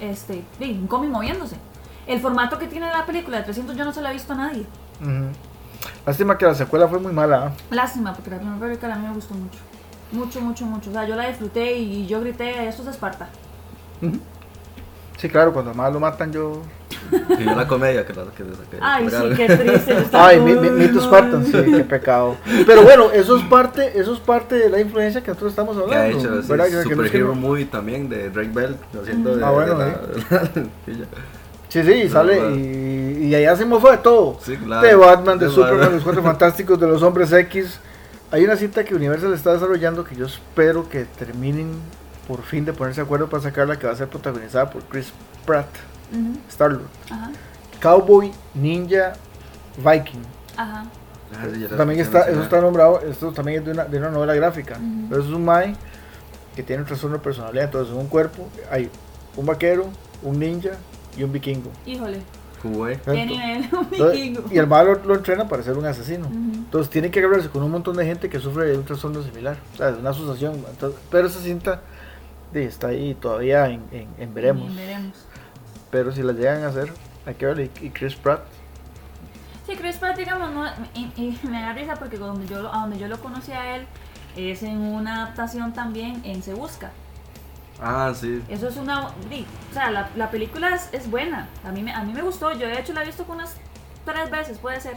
este, un cómic moviéndose. El formato que tiene la película de 300 yo no se lo he visto a nadie. Lástima que la secuela fue muy mala. Lástima, porque la primera película a mí me gustó mucho. Mucho, mucho, mucho. O sea, yo la disfruté y yo grité, esto es Esparta. Sí, claro, cuando más lo matan yo... Y yo la comedia que, que, que Ay, sí, qué triste. Ay, mitos Spartan, sí, qué pecado. Pero bueno, eso es parte, eso es parte de la influencia que nosotros estamos hablando. Que ha hecho, sí, Super Hero Movie también de Drake Bell, haciendo de, Ah, bueno, Sí, sí, sale y, y ahí hacemos fue de todo. Sí, claro. De Batman, de, Superman, de los Cuatro Fantásticos, de los Hombres X. Hay una cinta que Universal está desarrollando que yo espero que terminen por fin de ponerse de acuerdo para sacarla, que va a ser protagonizada por Chris Pratt, Star-Lord. Cowboy, Ninja, Viking. Ajá. Ah, también está, eso está nombrado, esto también es de una, de una novela gráfica. Pero eso es un Mai que tiene un trastorno de personalidad. Entonces, en un cuerpo hay un vaquero, un ninja y un vikingo. Híjole. ¿Qué nivel? Un vikingo. Y el malo lo, entrena para ser un asesino. Entonces tiene que agarrarse con un montón de gente que sufre de un trastorno similar. O sea, es una asociación. pero esa cinta está ahí todavía en, en, veremos. Pero si la llegan a hacer, hay que ver. Y, Chris Pratt. Sí, Chris Pratt, digamos, no, y, me da risa porque donde yo, a donde yo lo conocí a él es en una adaptación también en Se Busca. Ah, sí. Eso es una... O sea, la, la película es, es, buena. A mí, me, a mí me gustó. Yo de hecho la he visto unas tres veces, puede ser.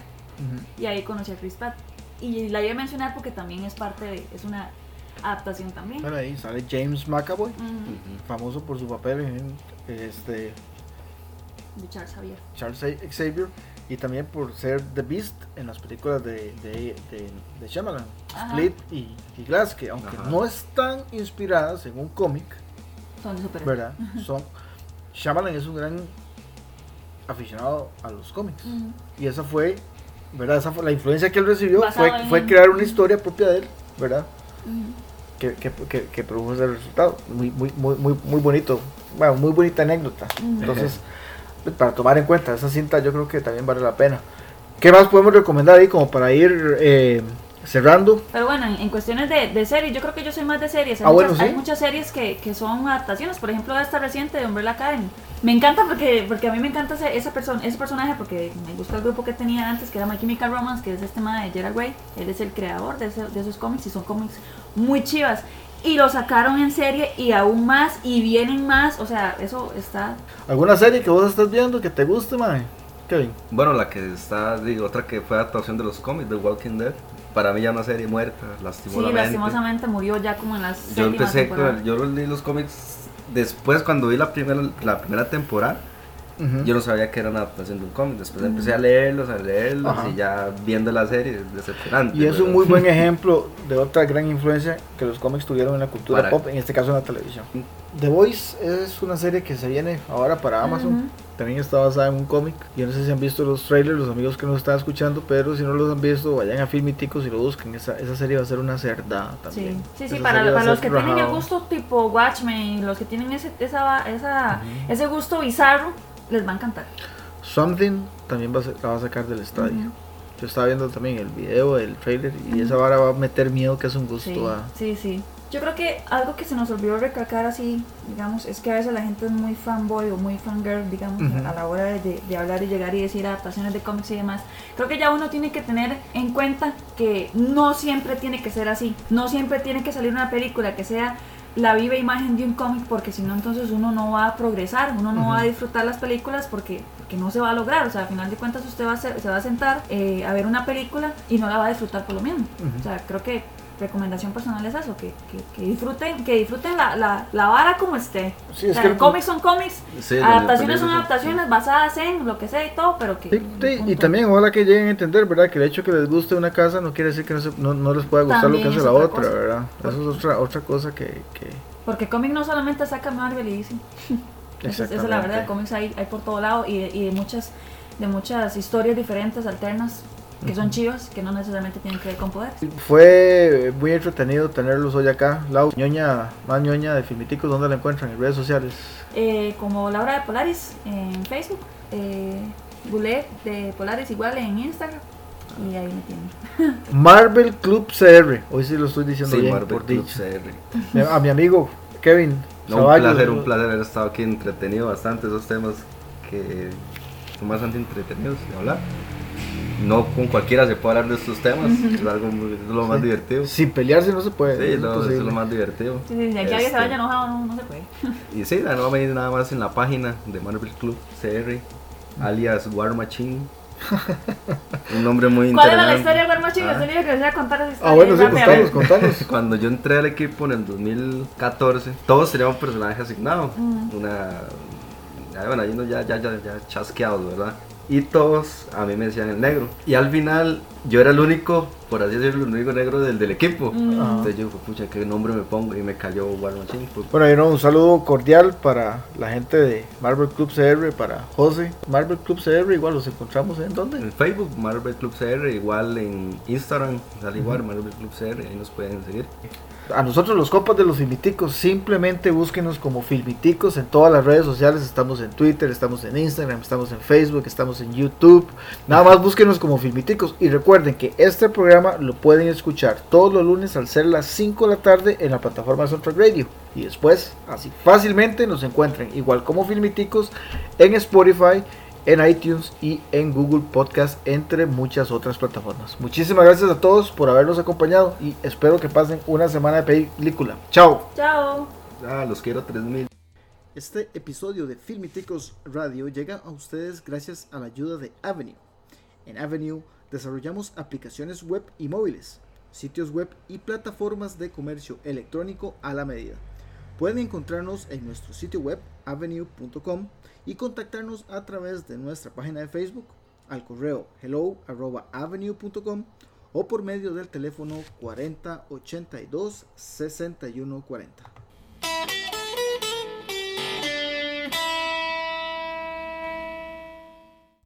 Y ahí conocí a Chris Pratt. Y la iba a mencionar porque también es parte de... Es una adaptación también. Bueno, ahí sale James McAvoy, famoso por su papel en este de Charles Xavier. Charles Xavier y también por ser The Beast en las películas de, de, de, de Shyamalan, Split y, y, Glass, que aunque no están inspiradas en un cómic, son de ¿verdad? Son, Shyamalan es un gran aficionado a los cómics y esa fue, ¿verdad? Esa fue, la influencia que él recibió fue, fue crear una historia propia de él, ¿verdad? Que, que, que, produjo ese resultado. Muy, muy, muy, muy, muy bonito. Bueno, muy bonita anécdota. Entonces, para tomar en cuenta esa cinta, yo creo que también vale la pena. ¿Qué más podemos recomendar ahí como para ir eh, cerrando? Pero bueno, en, cuestiones de, de, series, yo creo que yo soy más de series. Hay, ah, muchas, hay muchas series que, que, son adaptaciones. Por ejemplo, esta reciente de Umbrella Academy. Me encanta porque, porque a mí me encanta ese, esa persona, ese personaje porque me gusta el grupo que tenía antes, que era My Chemical Romance, que es este tema de Gerard Way. Él es el creador de, de esos cómics y son cómics muy chivas. Y lo sacaron en serie y aún más y vienen más. O sea, eso está... ¿Alguna serie que vos estás viendo que te guste, mae? Kevin. Bueno, la que está, digo, otra que fue adaptación de los cómics, The Walking Dead. Para mí ya una serie muerta, lastimosamente. Sí, lastimosamente murió ya como en las Yo empecé, con, yo leí los cómics después cuando vi la primera, la primera temporada yo no sabía que era una adaptación de un cómic. Después empecé a leerlos, a leerlos y ya viendo la serie es decepcionante. Y es un muy buen ejemplo de otra gran influencia que los cómics tuvieron en la cultura pop, en este caso en la televisión. The Voice es una serie que se viene ahora para Amazon. También está basada en un cómic. Yo no sé si han visto los trailers, los amigos que nos están escuchando, pero si no los han visto, vayan a Filmiticos y lo busquen. Esa, esa serie va a ser una cerda también. Sí, sí, para, para los que tienen el gusto tipo Watchmen, los que tienen ese, esa, esa, ese gusto bizarro, les va a encantar. Something también va a la va a sacar del estadio. Yo estaba viendo también el video, el trailer, y esa vara va a meter miedo que es un gusto sí, a... Sí, sí. Yo creo que algo que se nos olvidó recalcar así, digamos, es que a veces la gente es muy fanboy o muy fangirl, digamos, a la hora de, de, hablar y llegar y decir adaptaciones de cómics y demás. Creo que ya uno tiene que tener en cuenta que no siempre tiene que ser así. No siempre tiene que salir una película que sea la viva imagen de un cómic porque si no entonces uno no va a progresar, uno no va a disfrutar las películas porque, porque, no se va a lograr, o sea, al final de cuentas usted va a se va a sentar eh, a ver una película y no la va a disfrutar por lo mismo. O sea, creo que recomendación personal es eso, que, que, disfruten, que disfruten la, la, la, vara como esté. Sí, cómics son cómics, adaptaciones son adaptaciones basadas en lo que sea y todo, pero que... y también ojalá que lleguen a entender, ¿verdad? Que el hecho que les guste una casa no quiere decir que no, no, les pueda gustar lo que hace la otra, ¿verdad? Eso es otra, otra cosa que... que... Porque cómic no solamente saca Marvel y DC. esa, es la verdad, cómics hay, hay por todo lado y, y de muchas de muchas historias diferentes, alternas, que son chivas, que no necesariamente tienen que ver con poder. Fue muy entretenido tenerlos hoy acá. Lau, ñoña, más ñoña de Filmiticos, ¿dónde la encuentran? En redes sociales. Eh, como Laura de Polaris en Facebook, eh, de Polaris igual en Instagram. Y ahí me tienen. Marvel Club CR, hoy sí lo estoy diciendo bien Marvel por Club CR. A mi amigo Kevin. un placer, un placer haber estado aquí entretenido bastante esos temas que son bastante entretenidos de hablar no con cualquiera se puede hablar de estos temas, es algo lo más divertido. Sin pelearse no se puede. Sí, es, lo, más divertido. Sí, sí, aquí alguien se vaya este, enojado no, no se puede. Y sí, no veis nada más en la página de Marvel Club CR alias War Machine. Un nombre muy ¿Cuál interesante. era la historia de War Machine? Yo tenía que decir contar esa historia. Ah, bueno, sí, contanos, contanos. Cuando yo entré al equipo en el 2014, todos teníamos un personaje asignado. Una. ya, Bueno, ahí uno ya, ya, ya, ya chasqueados, ¿verdad? Y todos a mí me decían el negro. Y al final yo era el único, por así decirlo, el único negro del, del equipo. Entonces yo dije, pucha, ¿qué nombre me pongo? Y me cayó War Machine. Pues, Bueno, y no, un saludo cordial para la gente de Marvel Club CR, para José. Marvel Club CR, igual los encontramos en dónde. en Facebook, Marvel Club CR, igual en Instagram, sale igual, Marvel Club CR, ahí nos pueden seguir. A nosotros los copas de los filmiticos, simplemente búsquenos como filmiticos en todas las redes sociales. Estamos en Twitter, estamos en Instagram, estamos en Facebook, estamos en YouTube. Nada más búsquenos como filmiticos. Y recuerden que este programa lo pueden escuchar todos los lunes al ser las 5 de la tarde en la plataforma Soundtrack Radio. Y después, así fácilmente nos encuentran igual como filmiticos en Spotify, en iTunes y en Google Podcast, entre muchas otras plataformas. Muchísimas gracias a todos por habernos acompañado y espero que pasen una semana de película. Chao. Chao. Ah, los quiero 3000. Este episodio de Filmiticos Radio llega a ustedes gracias a la ayuda de Avenue. En Avenue desarrollamos aplicaciones web y móviles, sitios web y plataformas de comercio electrónico a la medida. Pueden encontrarnos en nuestro sitio web avenue.com y contactarnos a través de nuestra página de Facebook al correo hello@avenue.com o por medio del teléfono 4082 6140.